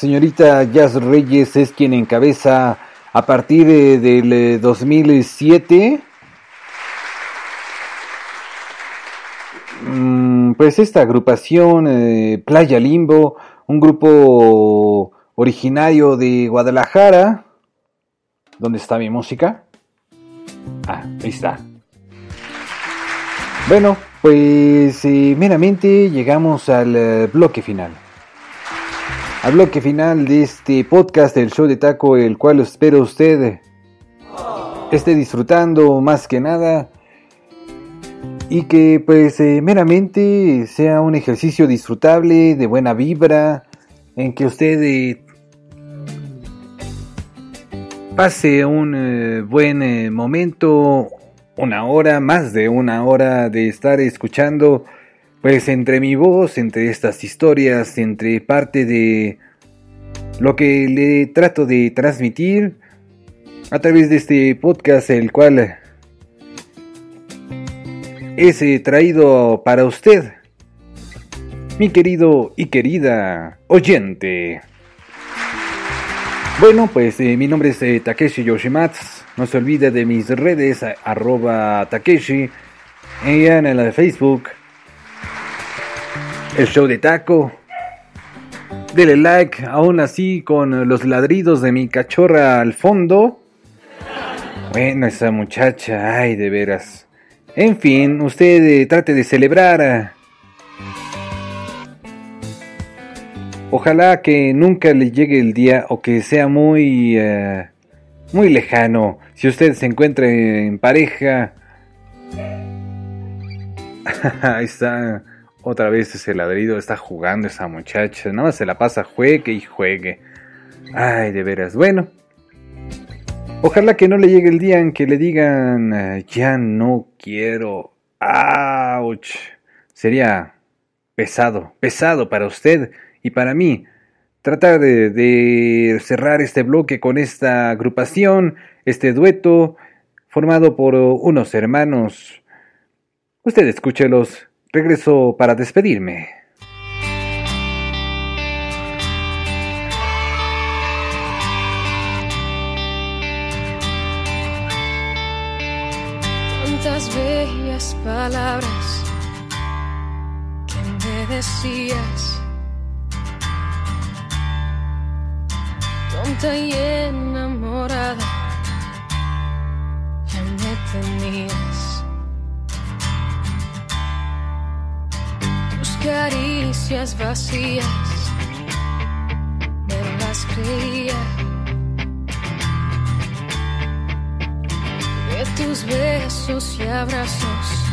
Speaker 1: señorita Jazz Reyes es quien encabeza a partir eh, del eh, 2007. mm, Pues esta agrupación eh, Playa Limbo, un grupo originario de Guadalajara. ¿Dónde está mi música? Ah, ahí está. Bueno, pues eh, meramente llegamos al eh, bloque final. Al bloque final de este podcast del show de taco, el cual espero usted esté disfrutando más que nada y que pues eh, meramente sea un ejercicio disfrutable, de buena vibra, en que usted eh, pase un eh, buen momento, una hora, más de una hora de estar escuchando Pues entre mi voz, entre estas historias, entre parte de lo que le trato de transmitir a través de este podcast, el cual es eh, traído para usted, mi querido y querida oyente. Bueno, pues eh, mi nombre es eh, Takeshi Yoshimatsu. No se olvide de mis redes, arroba Takeshi, en la de Facebook, el show de taco. Dele like, aún así con los ladridos de mi cachorra al fondo. Bueno, esa muchacha, ay, de veras. En fin, usted eh, trate de celebrar. Ojalá que nunca le llegue el día o que sea muy eh, muy lejano. Si usted se encuentra en pareja, *laughs* ahí está otra vez ese ladrido, está jugando esa muchacha, nada más se la pasa juegue y juegue. Ay, de veras. Bueno, ojalá que no le llegue el día en que le digan ya no quiero. Ouch. Sería pesado, pesado para usted y para mí. Tratar de, de cerrar este bloque con esta agrupación, este dueto, formado por unos hermanos. Usted escúchelos. Regreso para despedirme.
Speaker 4: tantas bellas palabras que me decías. Tonta y enamorada, ya me tenías. Caricias vacías, me las creía. de tus besos y abrazos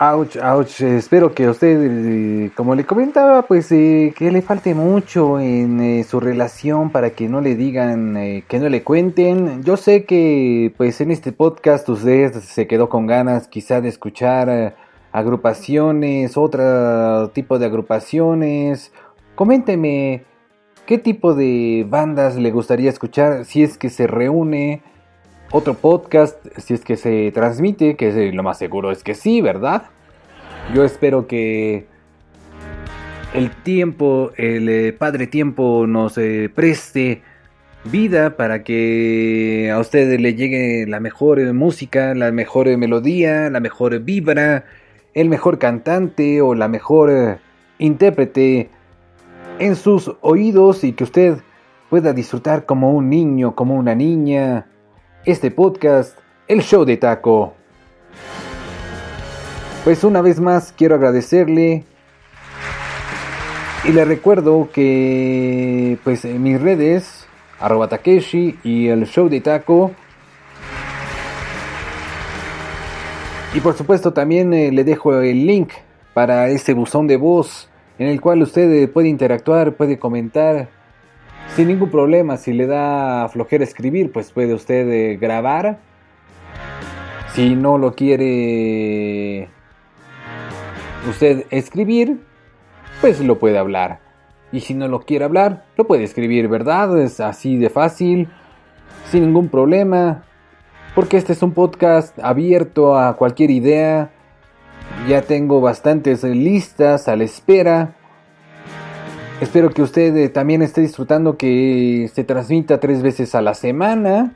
Speaker 1: Ouch, ouch. Espero que a usted, eh, como le comentaba, pues eh, que le falte mucho en eh, su relación para que no le digan, que no le cuenten. Yo sé que, pues en este podcast usted se quedó con ganas quizá de escuchar agrupaciones, otro tipo de agrupaciones. Coménteme qué tipo de bandas le gustaría escuchar si es que se reúne otro podcast, si es que se transmite, que es, lo más seguro es que sí, ¿verdad? Yo espero que el tiempo, el eh, Padre Tiempo nos eh, preste vida para que a usted le llegue la mejor eh, música, la mejor eh, melodía, la mejor vibra, el mejor cantante o la mejor eh, intérprete en sus oídos y que usted pueda disfrutar como un niño, como una niña, este podcast, el show de taco. Pues una vez más quiero agradecerle y le recuerdo que pues en mis redes, arroba Takeshi y el show de taco. Y por supuesto también eh, le dejo el link para ese buzón de voz en el cual usted eh, puede interactuar, puede comentar sin ningún problema. Si le da flojera escribir, pues puede usted eh, grabar. Si no lo quiere usted escribir, pues lo puede hablar. Y si no lo quiere hablar, lo puede escribir, ¿verdad? Es así de fácil, sin ningún problema. Porque este es un podcast abierto a cualquier idea. Ya tengo bastantes listas a la espera. Espero que usted eh, también esté disfrutando que se transmita tres veces a la semana.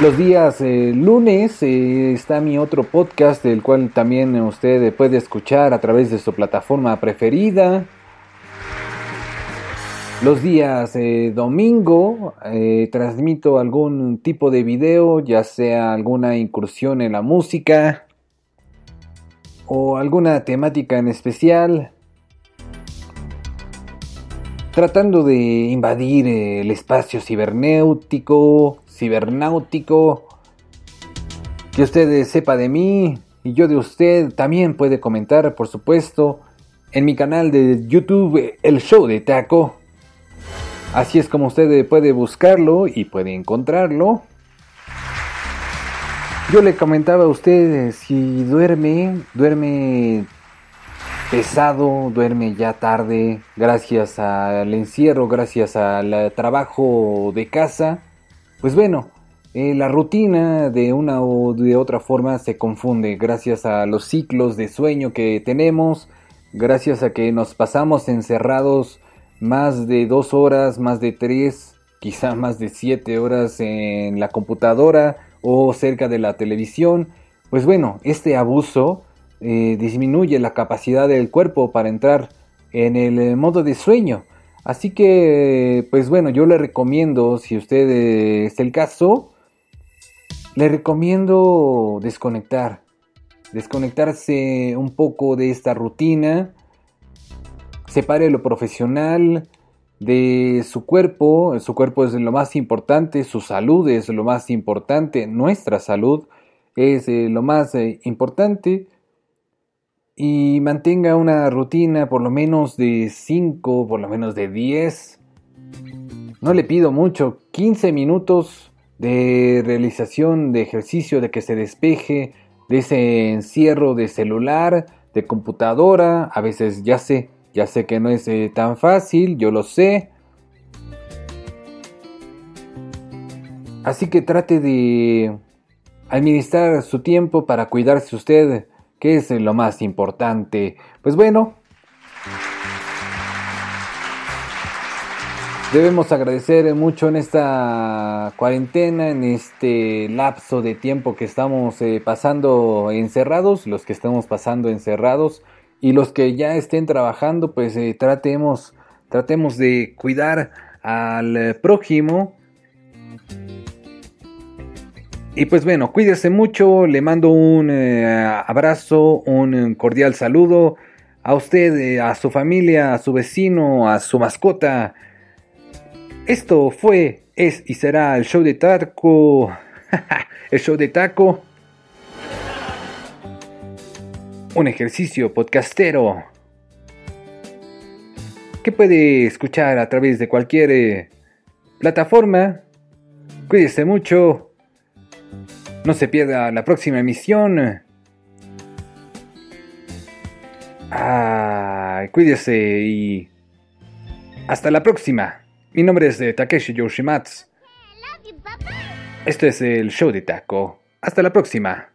Speaker 1: Los días eh, lunes eh, está mi otro podcast, el cual también usted puede escuchar a través de su plataforma preferida. Los días domingo transmito algún tipo de video, ya sea alguna incursión en la música o alguna temática en especial, tratando de invadir el espacio cibernéutico, cibernáutico, que usted sepa de mí y yo de usted. También puede comentar, por supuesto, en mi canal de YouTube, El Show de Taco. Así es como usted puede buscarlo y puede encontrarlo. Yo le comentaba a usted eh, si duerme, duerme pesado, duerme ya tarde, gracias al encierro, gracias al eh, trabajo de casa. Pues bueno, eh, la rutina de una o de otra forma se confunde gracias a los ciclos de sueño que tenemos, gracias a que nos pasamos encerrados más de dos horas, más de tres, quizá más de siete horas en la computadora o cerca de la televisión. Pues bueno, este abuso eh, disminuye la capacidad del cuerpo para entrar en el eh, modo de sueño. Así que, pues bueno, yo le recomiendo, si usted eh, es el caso, le recomiendo desconectar. Desconectarse un poco de esta rutina. Separe lo profesional de su cuerpo. Su cuerpo es lo más importante. Su salud es lo más importante. Nuestra salud es lo más importante. Y mantenga una rutina por lo menos de 5, por lo menos de 10. No le pido mucho, 15 minutos de realización de ejercicio, de que se despeje de ese encierro de celular, de computadora. A veces ya sé, ya sé que no es eh, tan fácil, yo lo sé. Así que trate de administrar su tiempo para cuidarse usted, que es lo más importante. Pues bueno, Debemos agradecer mucho en esta cuarentena, en este lapso de tiempo que estamos eh, pasando encerrados, los que estamos pasando encerrados y los que ya estén trabajando, pues eh, tratemos, tratemos de cuidar al eh, prójimo. Y pues bueno, cuídese mucho, le mando un eh, abrazo, un cordial saludo a usted, eh, a su familia, a su vecino, a su mascota. Esto fue, es y será el show de taco. *laughs* el show de taco. un ejercicio podcastero que puede escuchar a través de cualquier eh, plataforma. Cuídese mucho. No se pierda la próxima emisión. Ah, cuídese y hasta la próxima. Mi nombre es eh, Takeshi Yoshimatsu. Esto es el show de Taco. Hasta la próxima.